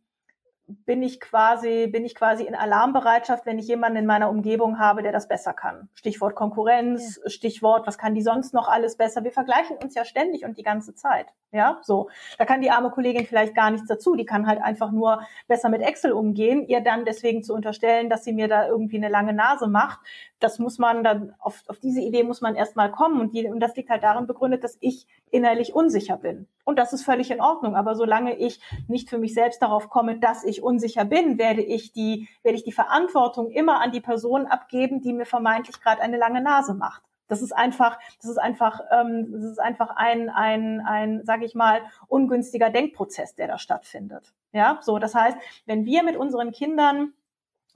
bin ich quasi, bin ich quasi in Alarmbereitschaft, wenn ich jemanden in meiner Umgebung habe, der das besser kann. Stichwort Konkurrenz, ja. Stichwort, was kann die sonst noch alles besser? Wir vergleichen uns ja ständig und die ganze Zeit. Ja, so. Da kann die arme Kollegin vielleicht gar nichts dazu. Die kann halt einfach nur besser mit Excel umgehen. Ihr dann deswegen zu unterstellen, dass sie mir da irgendwie eine lange Nase macht, das muss man dann, auf, auf diese Idee muss man erstmal kommen. Und, die, und das liegt halt darin begründet, dass ich innerlich unsicher bin. Und das ist völlig in Ordnung. Aber solange ich nicht für mich selbst darauf komme, dass ich unsicher bin, werde ich die, werde ich die Verantwortung immer an die Person abgeben, die mir vermeintlich gerade eine lange Nase macht. Das ist einfach, das ist einfach, ähm, das ist einfach ein, ein, ein, sage ich mal, ungünstiger Denkprozess, der da stattfindet. Ja, so. Das heißt, wenn wir mit unseren Kindern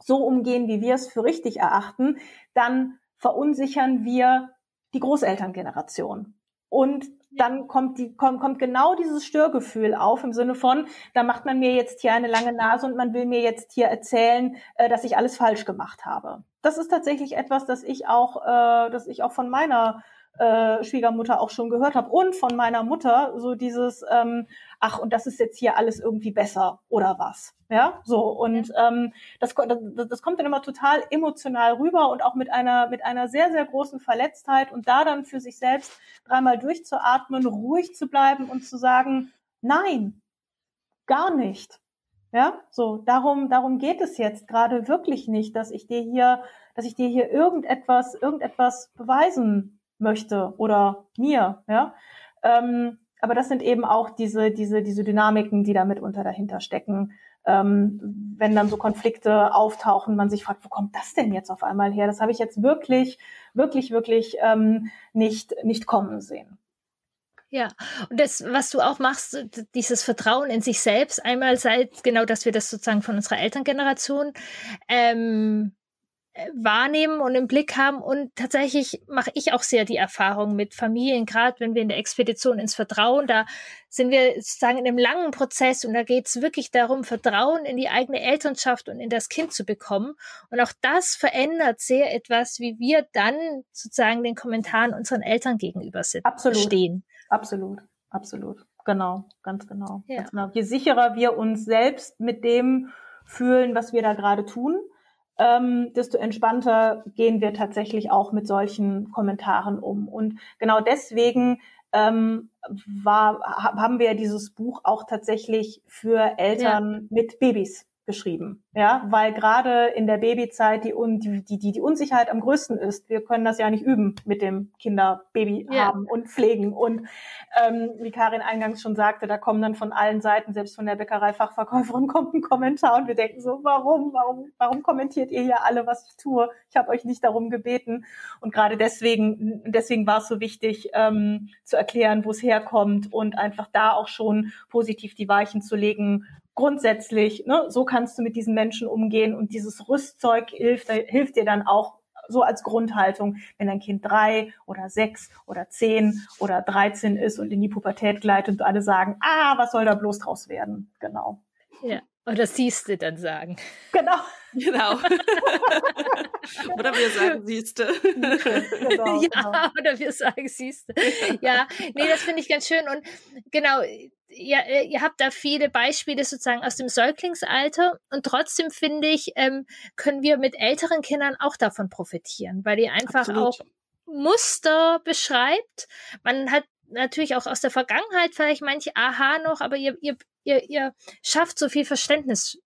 so umgehen, wie wir es für richtig erachten, dann verunsichern wir die Großelterngeneration. Und dann kommt, die, kommt, kommt genau dieses Störgefühl auf im Sinne von, da macht man mir jetzt hier eine lange Nase und man will mir jetzt hier erzählen, äh, dass ich alles falsch gemacht habe. Das ist tatsächlich etwas, das ich auch, äh, das ich auch von meiner äh, Schwiegermutter auch schon gehört habe und von meiner Mutter so dieses ähm, ach und das ist jetzt hier alles irgendwie besser oder was ja? So und ähm, das, das, das kommt dann immer total emotional rüber und auch mit einer mit einer sehr sehr großen Verletztheit und da dann für sich selbst dreimal durchzuatmen ruhig zu bleiben und zu sagen nein gar nicht ja? So darum darum geht es jetzt gerade wirklich nicht dass ich dir hier dass ich dir hier irgendetwas irgendetwas beweisen möchte oder mir, ja. Ähm, aber das sind eben auch diese, diese, diese Dynamiken, die da mitunter dahinter stecken. Ähm, wenn dann so Konflikte auftauchen, man sich fragt, wo kommt das denn jetzt auf einmal her? Das habe ich jetzt wirklich, wirklich, wirklich ähm, nicht, nicht kommen sehen. Ja, und das, was du auch machst, dieses Vertrauen in sich selbst, einmal seit genau, dass wir das sozusagen von unserer Elterngeneration ähm, wahrnehmen und im Blick haben. Und tatsächlich mache ich auch sehr die Erfahrung mit Familien, gerade wenn wir in der Expedition ins Vertrauen, da sind wir sozusagen in einem langen Prozess und da geht es wirklich darum, Vertrauen in die eigene Elternschaft und in das Kind zu bekommen. Und auch das verändert sehr etwas, wie wir dann sozusagen den Kommentaren unseren Eltern gegenüber sind, absolut. stehen. Absolut, absolut. Genau, ganz genau. Ja. Ganz genau. Je sicherer wir uns selbst mit dem fühlen, was wir da gerade tun, ähm, desto entspannter gehen wir tatsächlich auch mit solchen Kommentaren um. Und genau deswegen ähm, war, haben wir dieses Buch auch tatsächlich für Eltern ja. mit Babys geschrieben. Ja, weil gerade in der Babyzeit die, die, die, die Unsicherheit am größten ist. Wir können das ja nicht üben mit dem Kinderbaby ja. haben und pflegen. Und ähm, wie Karin eingangs schon sagte, da kommen dann von allen Seiten, selbst von der Bäckereifachverkäuferin, kommt ein Kommentar und wir denken so, warum, warum, warum kommentiert ihr hier alle, was ich tue? Ich habe euch nicht darum gebeten. Und gerade deswegen, deswegen war es so wichtig, ähm, zu erklären, wo es herkommt und einfach da auch schon positiv die Weichen zu legen, grundsätzlich, ne, so kannst du mit diesen Menschen umgehen und dieses Rüstzeug hilft, hilft dir dann auch so als Grundhaltung, wenn dein Kind drei oder sechs oder zehn oder dreizehn ist und in die Pubertät gleitet und alle sagen, ah, was soll da bloß draus werden? Genau. Ja. Oder siehst du dann sagen. Genau. Genau. oder wir sagen siehste. Genau, ja, genau. oder wir sagen siehste. Ja, nee, das finde ich ganz schön. Und genau, ihr, äh, ihr habt da viele Beispiele sozusagen aus dem Säuglingsalter und trotzdem finde ich, ähm, können wir mit älteren Kindern auch davon profitieren, weil ihr einfach Absolut. auch Muster beschreibt. Man hat natürlich auch aus der Vergangenheit vielleicht manche Aha noch, aber ihr, ihr, ihr, ihr schafft so viel Verständnis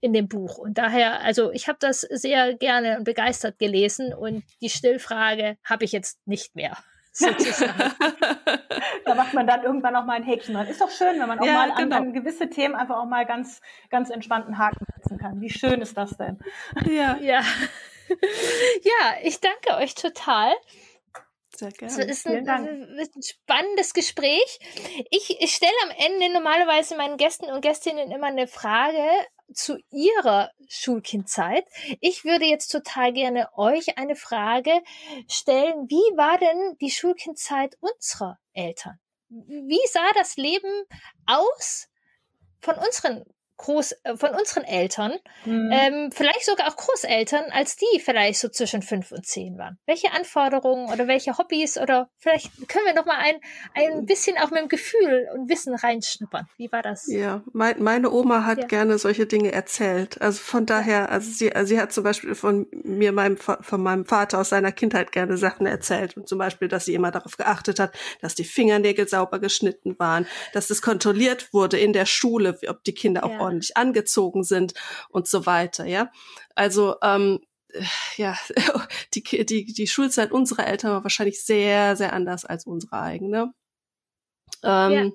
in dem Buch. Und daher, also ich habe das sehr gerne und begeistert gelesen und die Stillfrage habe ich jetzt nicht mehr. da macht man dann irgendwann auch mal ein Häkchen dran. Ist doch schön, wenn man auch ja, mal genau. an, an, gewisse Themen einfach auch mal ganz, ganz entspannten Haken setzen kann. Wie schön ist das denn? Ja. Ja, ja ich danke euch total. Sehr gerne. Es ist ein, ein, spannendes Gespräch. Ich, ich stelle am Ende normalerweise meinen Gästen und Gästinnen immer eine Frage zu ihrer Schulkindzeit. Ich würde jetzt total gerne euch eine Frage stellen. Wie war denn die Schulkindzeit unserer Eltern? Wie sah das Leben aus von unseren Groß, äh, von unseren Eltern, mhm. ähm, vielleicht sogar auch Großeltern, als die vielleicht so zwischen fünf und zehn waren? Welche Anforderungen oder welche Hobbys oder vielleicht können wir noch mal ein, ein bisschen auch mit dem Gefühl und Wissen reinschnuppern. Wie war das? Ja, mein, meine Oma hat ja. gerne solche Dinge erzählt. Also von daher, also sie, also sie hat zum Beispiel von mir, meinem, von meinem Vater aus seiner Kindheit gerne Sachen erzählt und zum Beispiel, dass sie immer darauf geachtet hat, dass die Fingernägel sauber geschnitten waren, dass es kontrolliert wurde in der Schule, ob die Kinder auch ja ordentlich angezogen sind und so weiter, ja. Also ähm, ja, die, die, die Schulzeit unserer Eltern war wahrscheinlich sehr, sehr anders als unsere eigene. Ähm.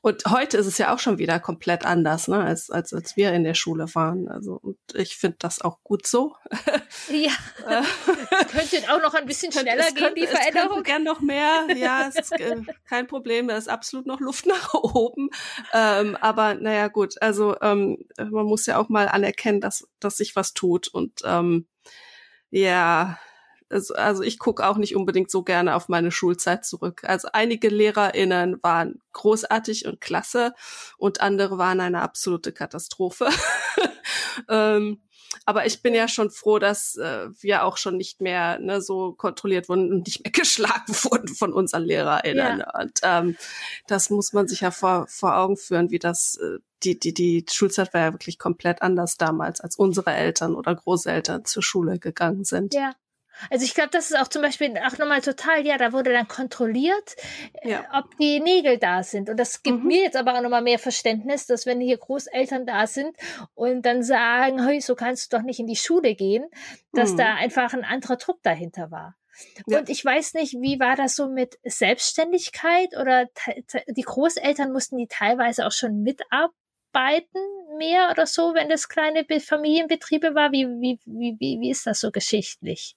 Und heute ist es ja auch schon wieder komplett anders, ne, als, als, als wir in der Schule waren. Also, und ich finde das auch gut so. Ja. könnte auch noch ein bisschen schneller gehen, könnte, die Veränderung. Es gern noch mehr. Ja, es ist äh, kein Problem. Da ist absolut noch Luft nach oben. Ähm, aber naja, gut. Also, ähm, man muss ja auch mal anerkennen, dass, dass sich was tut. Und ähm, ja, also, also ich gucke auch nicht unbedingt so gerne auf meine Schulzeit zurück. Also einige LehrerInnen waren großartig und klasse und andere waren eine absolute Katastrophe. ähm, aber ich bin ja schon froh, dass äh, wir auch schon nicht mehr ne, so kontrolliert wurden und nicht mehr geschlagen wurden von unseren LehrerInnen. Ja. Und ähm, das muss man sich ja vor, vor Augen führen, wie das äh, die, die, die Schulzeit war ja wirklich komplett anders damals, als unsere Eltern oder Großeltern zur Schule gegangen sind. Ja. Also ich glaube, das ist auch zum Beispiel auch nochmal total, ja, da wurde dann kontrolliert, äh, ja. äh, ob die Nägel da sind. Und das gibt mhm. mir jetzt aber auch nochmal mehr Verständnis, dass wenn hier Großeltern da sind und dann sagen, hey, so kannst du doch nicht in die Schule gehen, dass mhm. da einfach ein anderer Druck dahinter war. Ja. Und ich weiß nicht, wie war das so mit Selbstständigkeit oder die Großeltern mussten die teilweise auch schon mitarbeiten mehr oder so, wenn das kleine Familienbetriebe war? Wie, wie, wie, wie ist das so geschichtlich?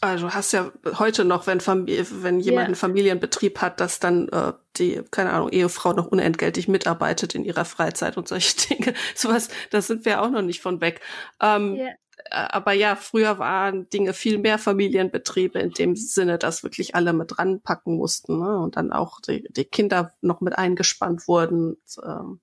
Also hast ja heute noch, wenn, Familie, wenn jemand yeah. einen Familienbetrieb hat, dass dann äh, die, keine Ahnung, Ehefrau noch unentgeltlich mitarbeitet in ihrer Freizeit und solche Dinge. Sowas, da sind wir auch noch nicht von weg. Ähm, yeah. Aber ja, früher waren Dinge viel mehr Familienbetriebe in dem Sinne, dass wirklich alle mit ranpacken mussten ne? und dann auch die, die Kinder noch mit eingespannt wurden. Und, ähm,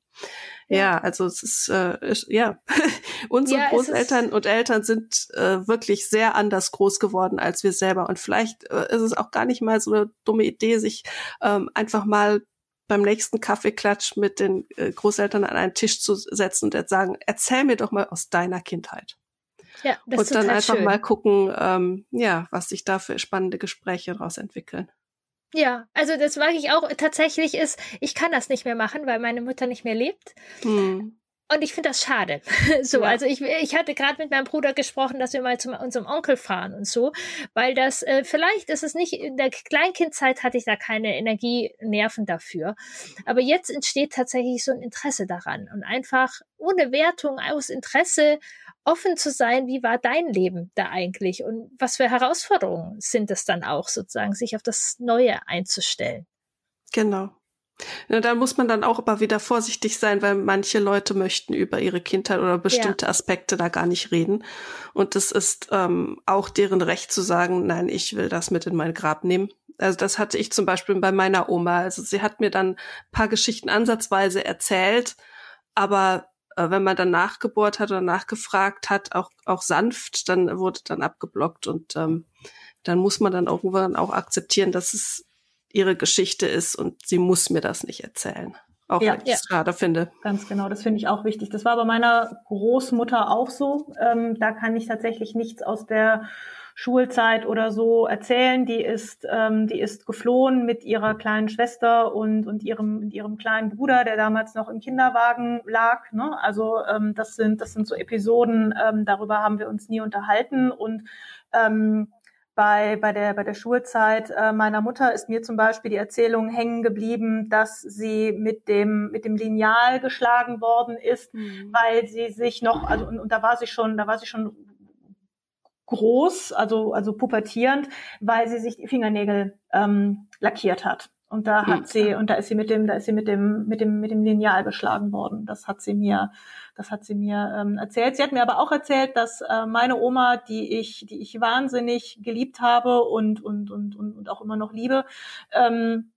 ja, also es ist, äh, ist ja, unsere ja, Großeltern und Eltern sind äh, wirklich sehr anders groß geworden als wir selber. Und vielleicht äh, ist es auch gar nicht mal so eine dumme Idee, sich ähm, einfach mal beim nächsten Kaffeeklatsch mit den äh, Großeltern an einen Tisch zu setzen und sagen, erzähl mir doch mal aus deiner Kindheit. Ja, das und dann einfach schön. mal gucken, ähm, ja, was sich da für spannende Gespräche daraus entwickeln. Ja, also das mag ich auch. Tatsächlich ist, ich kann das nicht mehr machen, weil meine Mutter nicht mehr lebt. Hm. Und ich finde das schade. so, ja. also ich, ich hatte gerade mit meinem Bruder gesprochen, dass wir mal zu unserem Onkel fahren und so, weil das, äh, vielleicht ist es nicht, in der Kleinkindzeit hatte ich da keine Energie, Nerven dafür. Aber jetzt entsteht tatsächlich so ein Interesse daran und einfach ohne Wertung, aus Interesse offen zu sein, wie war dein Leben da eigentlich und was für Herausforderungen sind es dann auch sozusagen, sich auf das Neue einzustellen. Genau. Ja, da muss man dann auch aber wieder vorsichtig sein, weil manche Leute möchten über ihre Kindheit oder bestimmte ja. Aspekte da gar nicht reden. Und es ist ähm, auch deren Recht zu sagen, nein, ich will das mit in mein Grab nehmen. Also das hatte ich zum Beispiel bei meiner Oma. Also sie hat mir dann paar Geschichten ansatzweise erzählt, aber äh, wenn man dann nachgebohrt hat oder nachgefragt hat, auch, auch sanft, dann wurde dann abgeblockt und ähm, dann muss man dann irgendwann auch akzeptieren, dass es ihre Geschichte ist und sie muss mir das nicht erzählen. Auch ja, wenn ich es ja. schade finde. Ganz genau, das finde ich auch wichtig. Das war bei meiner Großmutter auch so. Ähm, da kann ich tatsächlich nichts aus der Schulzeit oder so erzählen. Die ist, ähm, die ist geflohen mit ihrer kleinen Schwester und, und ihrem, ihrem kleinen Bruder, der damals noch im Kinderwagen lag. Ne? Also ähm, das sind, das sind so Episoden, ähm, darüber haben wir uns nie unterhalten und ähm, bei, bei, der, bei der Schulzeit äh, meiner Mutter ist mir zum Beispiel die Erzählung hängen geblieben, dass sie mit dem, mit dem Lineal geschlagen worden ist, mhm. weil sie sich noch, also und, und da war sie schon, da war sie schon groß, also, also pubertierend, weil sie sich die Fingernägel ähm, lackiert hat. Und da hat mhm. sie, und da ist sie mit dem, da ist sie mit dem, mit dem, mit dem Lineal geschlagen worden. Das hat sie mir, das hat sie mir ähm, erzählt. Sie hat mir aber auch erzählt, dass äh, meine Oma, die ich, die ich wahnsinnig geliebt habe und und und und, und auch immer noch liebe, ähm,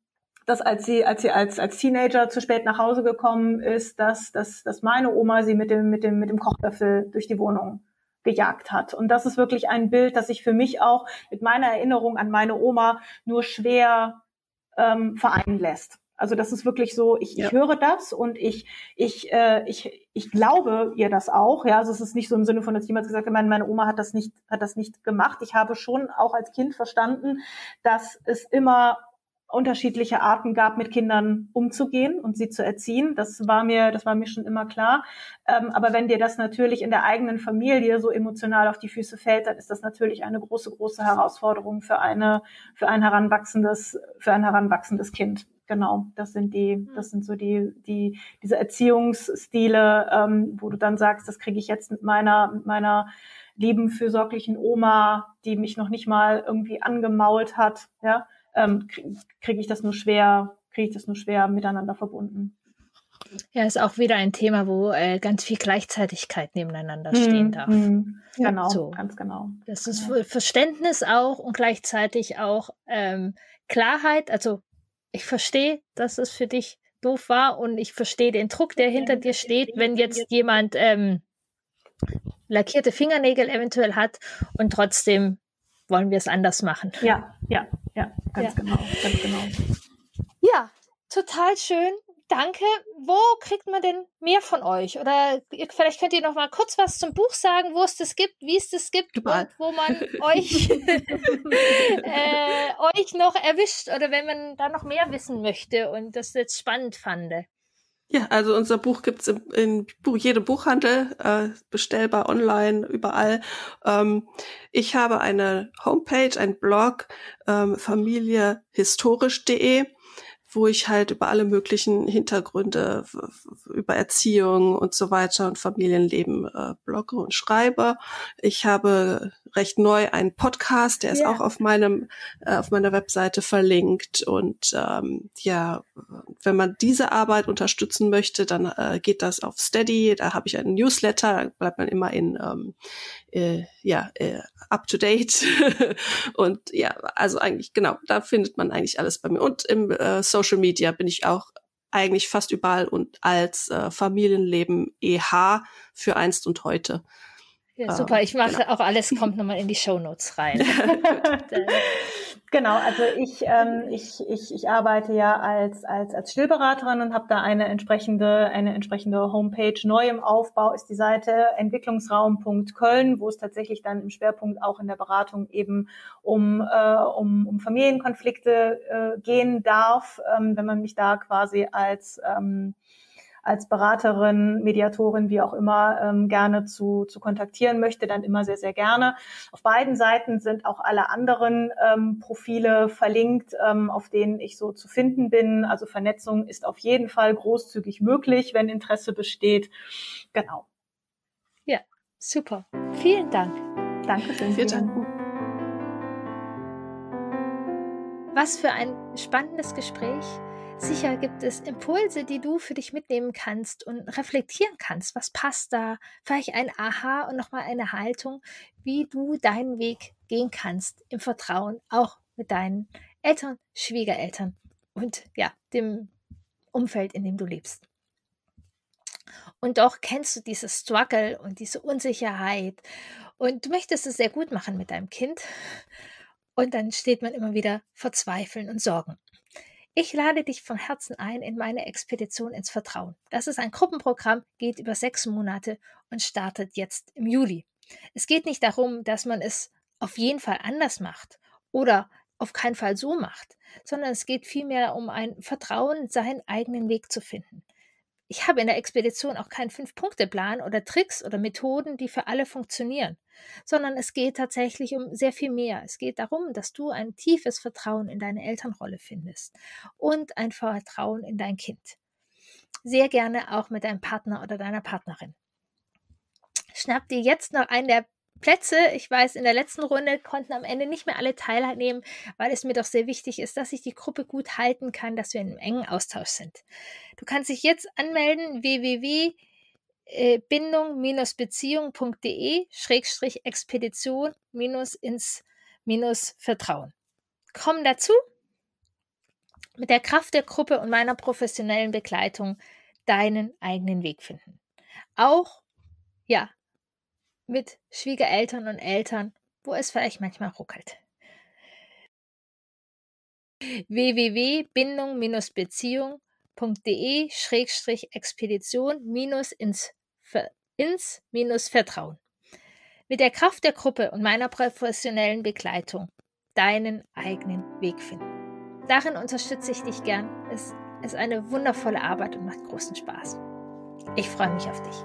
dass als sie, als sie als, als Teenager zu spät nach Hause gekommen ist, dass, dass, dass meine Oma sie mit dem, mit dem, mit dem Kochlöffel durch die Wohnung gejagt hat. Und das ist wirklich ein Bild, das sich für mich auch mit meiner Erinnerung an meine Oma nur schwer ähm, vereinen lässt. Also das ist wirklich so, ich, ja. ich höre das und ich, ich, äh, ich, ich glaube ihr das auch. Ja, also es ist nicht so im Sinne von, dass jemand gesagt hat, meine, meine Oma hat das nicht, hat das nicht gemacht. Ich habe schon auch als Kind verstanden, dass es immer unterschiedliche Arten gab, mit Kindern umzugehen und sie zu erziehen. Das war mir, das war mir schon immer klar. Ähm, aber wenn dir das natürlich in der eigenen Familie so emotional auf die Füße fällt, dann ist das natürlich eine große, große Herausforderung für eine, für ein heranwachsendes, für ein heranwachsendes Kind. Genau, das sind die, mhm. das sind so die, die, diese Erziehungsstile, ähm, wo du dann sagst, das kriege ich jetzt mit meiner, mit meiner lieben, fürsorglichen Oma, die mich noch nicht mal irgendwie angemault hat, ja, ähm, kriege krieg ich das nur schwer, kriege ich das nur schwer miteinander verbunden. Ja, ist auch wieder ein Thema, wo äh, ganz viel Gleichzeitigkeit nebeneinander mhm, stehen darf. Mhm, genau, so. ganz genau. Das ist genau. Verständnis auch und gleichzeitig auch ähm, Klarheit. Also ich verstehe, dass es für dich doof war und ich verstehe den Druck, der hinter dir steht, wenn jetzt jemand ähm, lackierte Fingernägel eventuell hat und trotzdem wollen wir es anders machen. Ja, ja, ja, ganz ja. genau, ganz genau. Ja, total schön danke. Wo kriegt man denn mehr von euch? Oder vielleicht könnt ihr noch mal kurz was zum Buch sagen, wo es das gibt, wie es das gibt und wo man euch, äh, euch noch erwischt oder wenn man da noch mehr wissen möchte und das jetzt spannend fand. Ja, also unser Buch gibt's in, in jedem Buchhandel, äh, bestellbar online, überall. Ähm, ich habe eine Homepage, ein Blog, ähm, familiehistorisch.de wo ich halt über alle möglichen Hintergründe, über Erziehung und so weiter und Familienleben äh, blogge und schreibe. Ich habe recht neu einen Podcast, der ist ja. auch auf meinem äh, auf meiner Webseite verlinkt und ähm, ja, wenn man diese Arbeit unterstützen möchte, dann äh, geht das auf Steady. Da habe ich einen Newsletter, da bleibt man immer in ähm, äh, ja äh, up to date und ja, also eigentlich genau, da findet man eigentlich alles bei mir und im äh, Social Media bin ich auch eigentlich fast überall und als äh, Familienleben EH für einst und heute. Ja, super. Ich mache genau. auch alles, kommt nochmal in die Show Notes rein. genau, also ich, ähm, ich, ich, ich arbeite ja als, als, als Stillberaterin und habe da eine entsprechende, eine entsprechende Homepage. Neu im Aufbau ist die Seite entwicklungsraum.köln, wo es tatsächlich dann im Schwerpunkt auch in der Beratung eben um, äh, um, um Familienkonflikte äh, gehen darf, ähm, wenn man mich da quasi als ähm, als Beraterin, Mediatorin, wie auch immer, ähm, gerne zu, zu kontaktieren möchte, dann immer sehr, sehr gerne. Auf beiden Seiten sind auch alle anderen ähm, Profile verlinkt, ähm, auf denen ich so zu finden bin. Also Vernetzung ist auf jeden Fall großzügig möglich, wenn Interesse besteht. Genau. Ja, super. Vielen Dank. Dankeschön. Vielen Dank. Was für ein spannendes Gespräch. Sicher gibt es Impulse, die du für dich mitnehmen kannst und reflektieren kannst. Was passt da? Vielleicht ein Aha und nochmal eine Haltung, wie du deinen Weg gehen kannst im Vertrauen, auch mit deinen Eltern, Schwiegereltern und ja, dem Umfeld, in dem du lebst. Und doch kennst du dieses Struggle und diese Unsicherheit und du möchtest es sehr gut machen mit deinem Kind. Und dann steht man immer wieder vor Zweifeln und Sorgen. Ich lade dich von Herzen ein in meine Expedition ins Vertrauen. Das ist ein Gruppenprogramm, geht über sechs Monate und startet jetzt im Juli. Es geht nicht darum, dass man es auf jeden Fall anders macht oder auf keinen Fall so macht, sondern es geht vielmehr um ein Vertrauen, seinen eigenen Weg zu finden. Ich habe in der Expedition auch keinen Fünf-Punkte-Plan oder Tricks oder Methoden, die für alle funktionieren, sondern es geht tatsächlich um sehr viel mehr. Es geht darum, dass du ein tiefes Vertrauen in deine Elternrolle findest und ein Vertrauen in dein Kind. Sehr gerne auch mit deinem Partner oder deiner Partnerin. Schnapp dir jetzt noch einen der Plätze. Ich weiß, in der letzten Runde konnten am Ende nicht mehr alle teilnehmen, weil es mir doch sehr wichtig ist, dass ich die Gruppe gut halten kann, dass wir in einem engen Austausch sind. Du kannst dich jetzt anmelden www.bindung-beziehung.de Schrägstrich Expedition minus ins Vertrauen. Komm dazu mit der Kraft der Gruppe und meiner professionellen Begleitung deinen eigenen Weg finden. Auch, ja, mit Schwiegereltern und Eltern, wo es vielleicht manchmal ruckelt www.bindung-beziehung.de-expedition-ins-vertrauen. Mit der Kraft der Gruppe und meiner professionellen Begleitung deinen eigenen Weg finden. Darin unterstütze ich dich gern. Es ist eine wundervolle Arbeit und macht großen Spaß. Ich freue mich auf dich.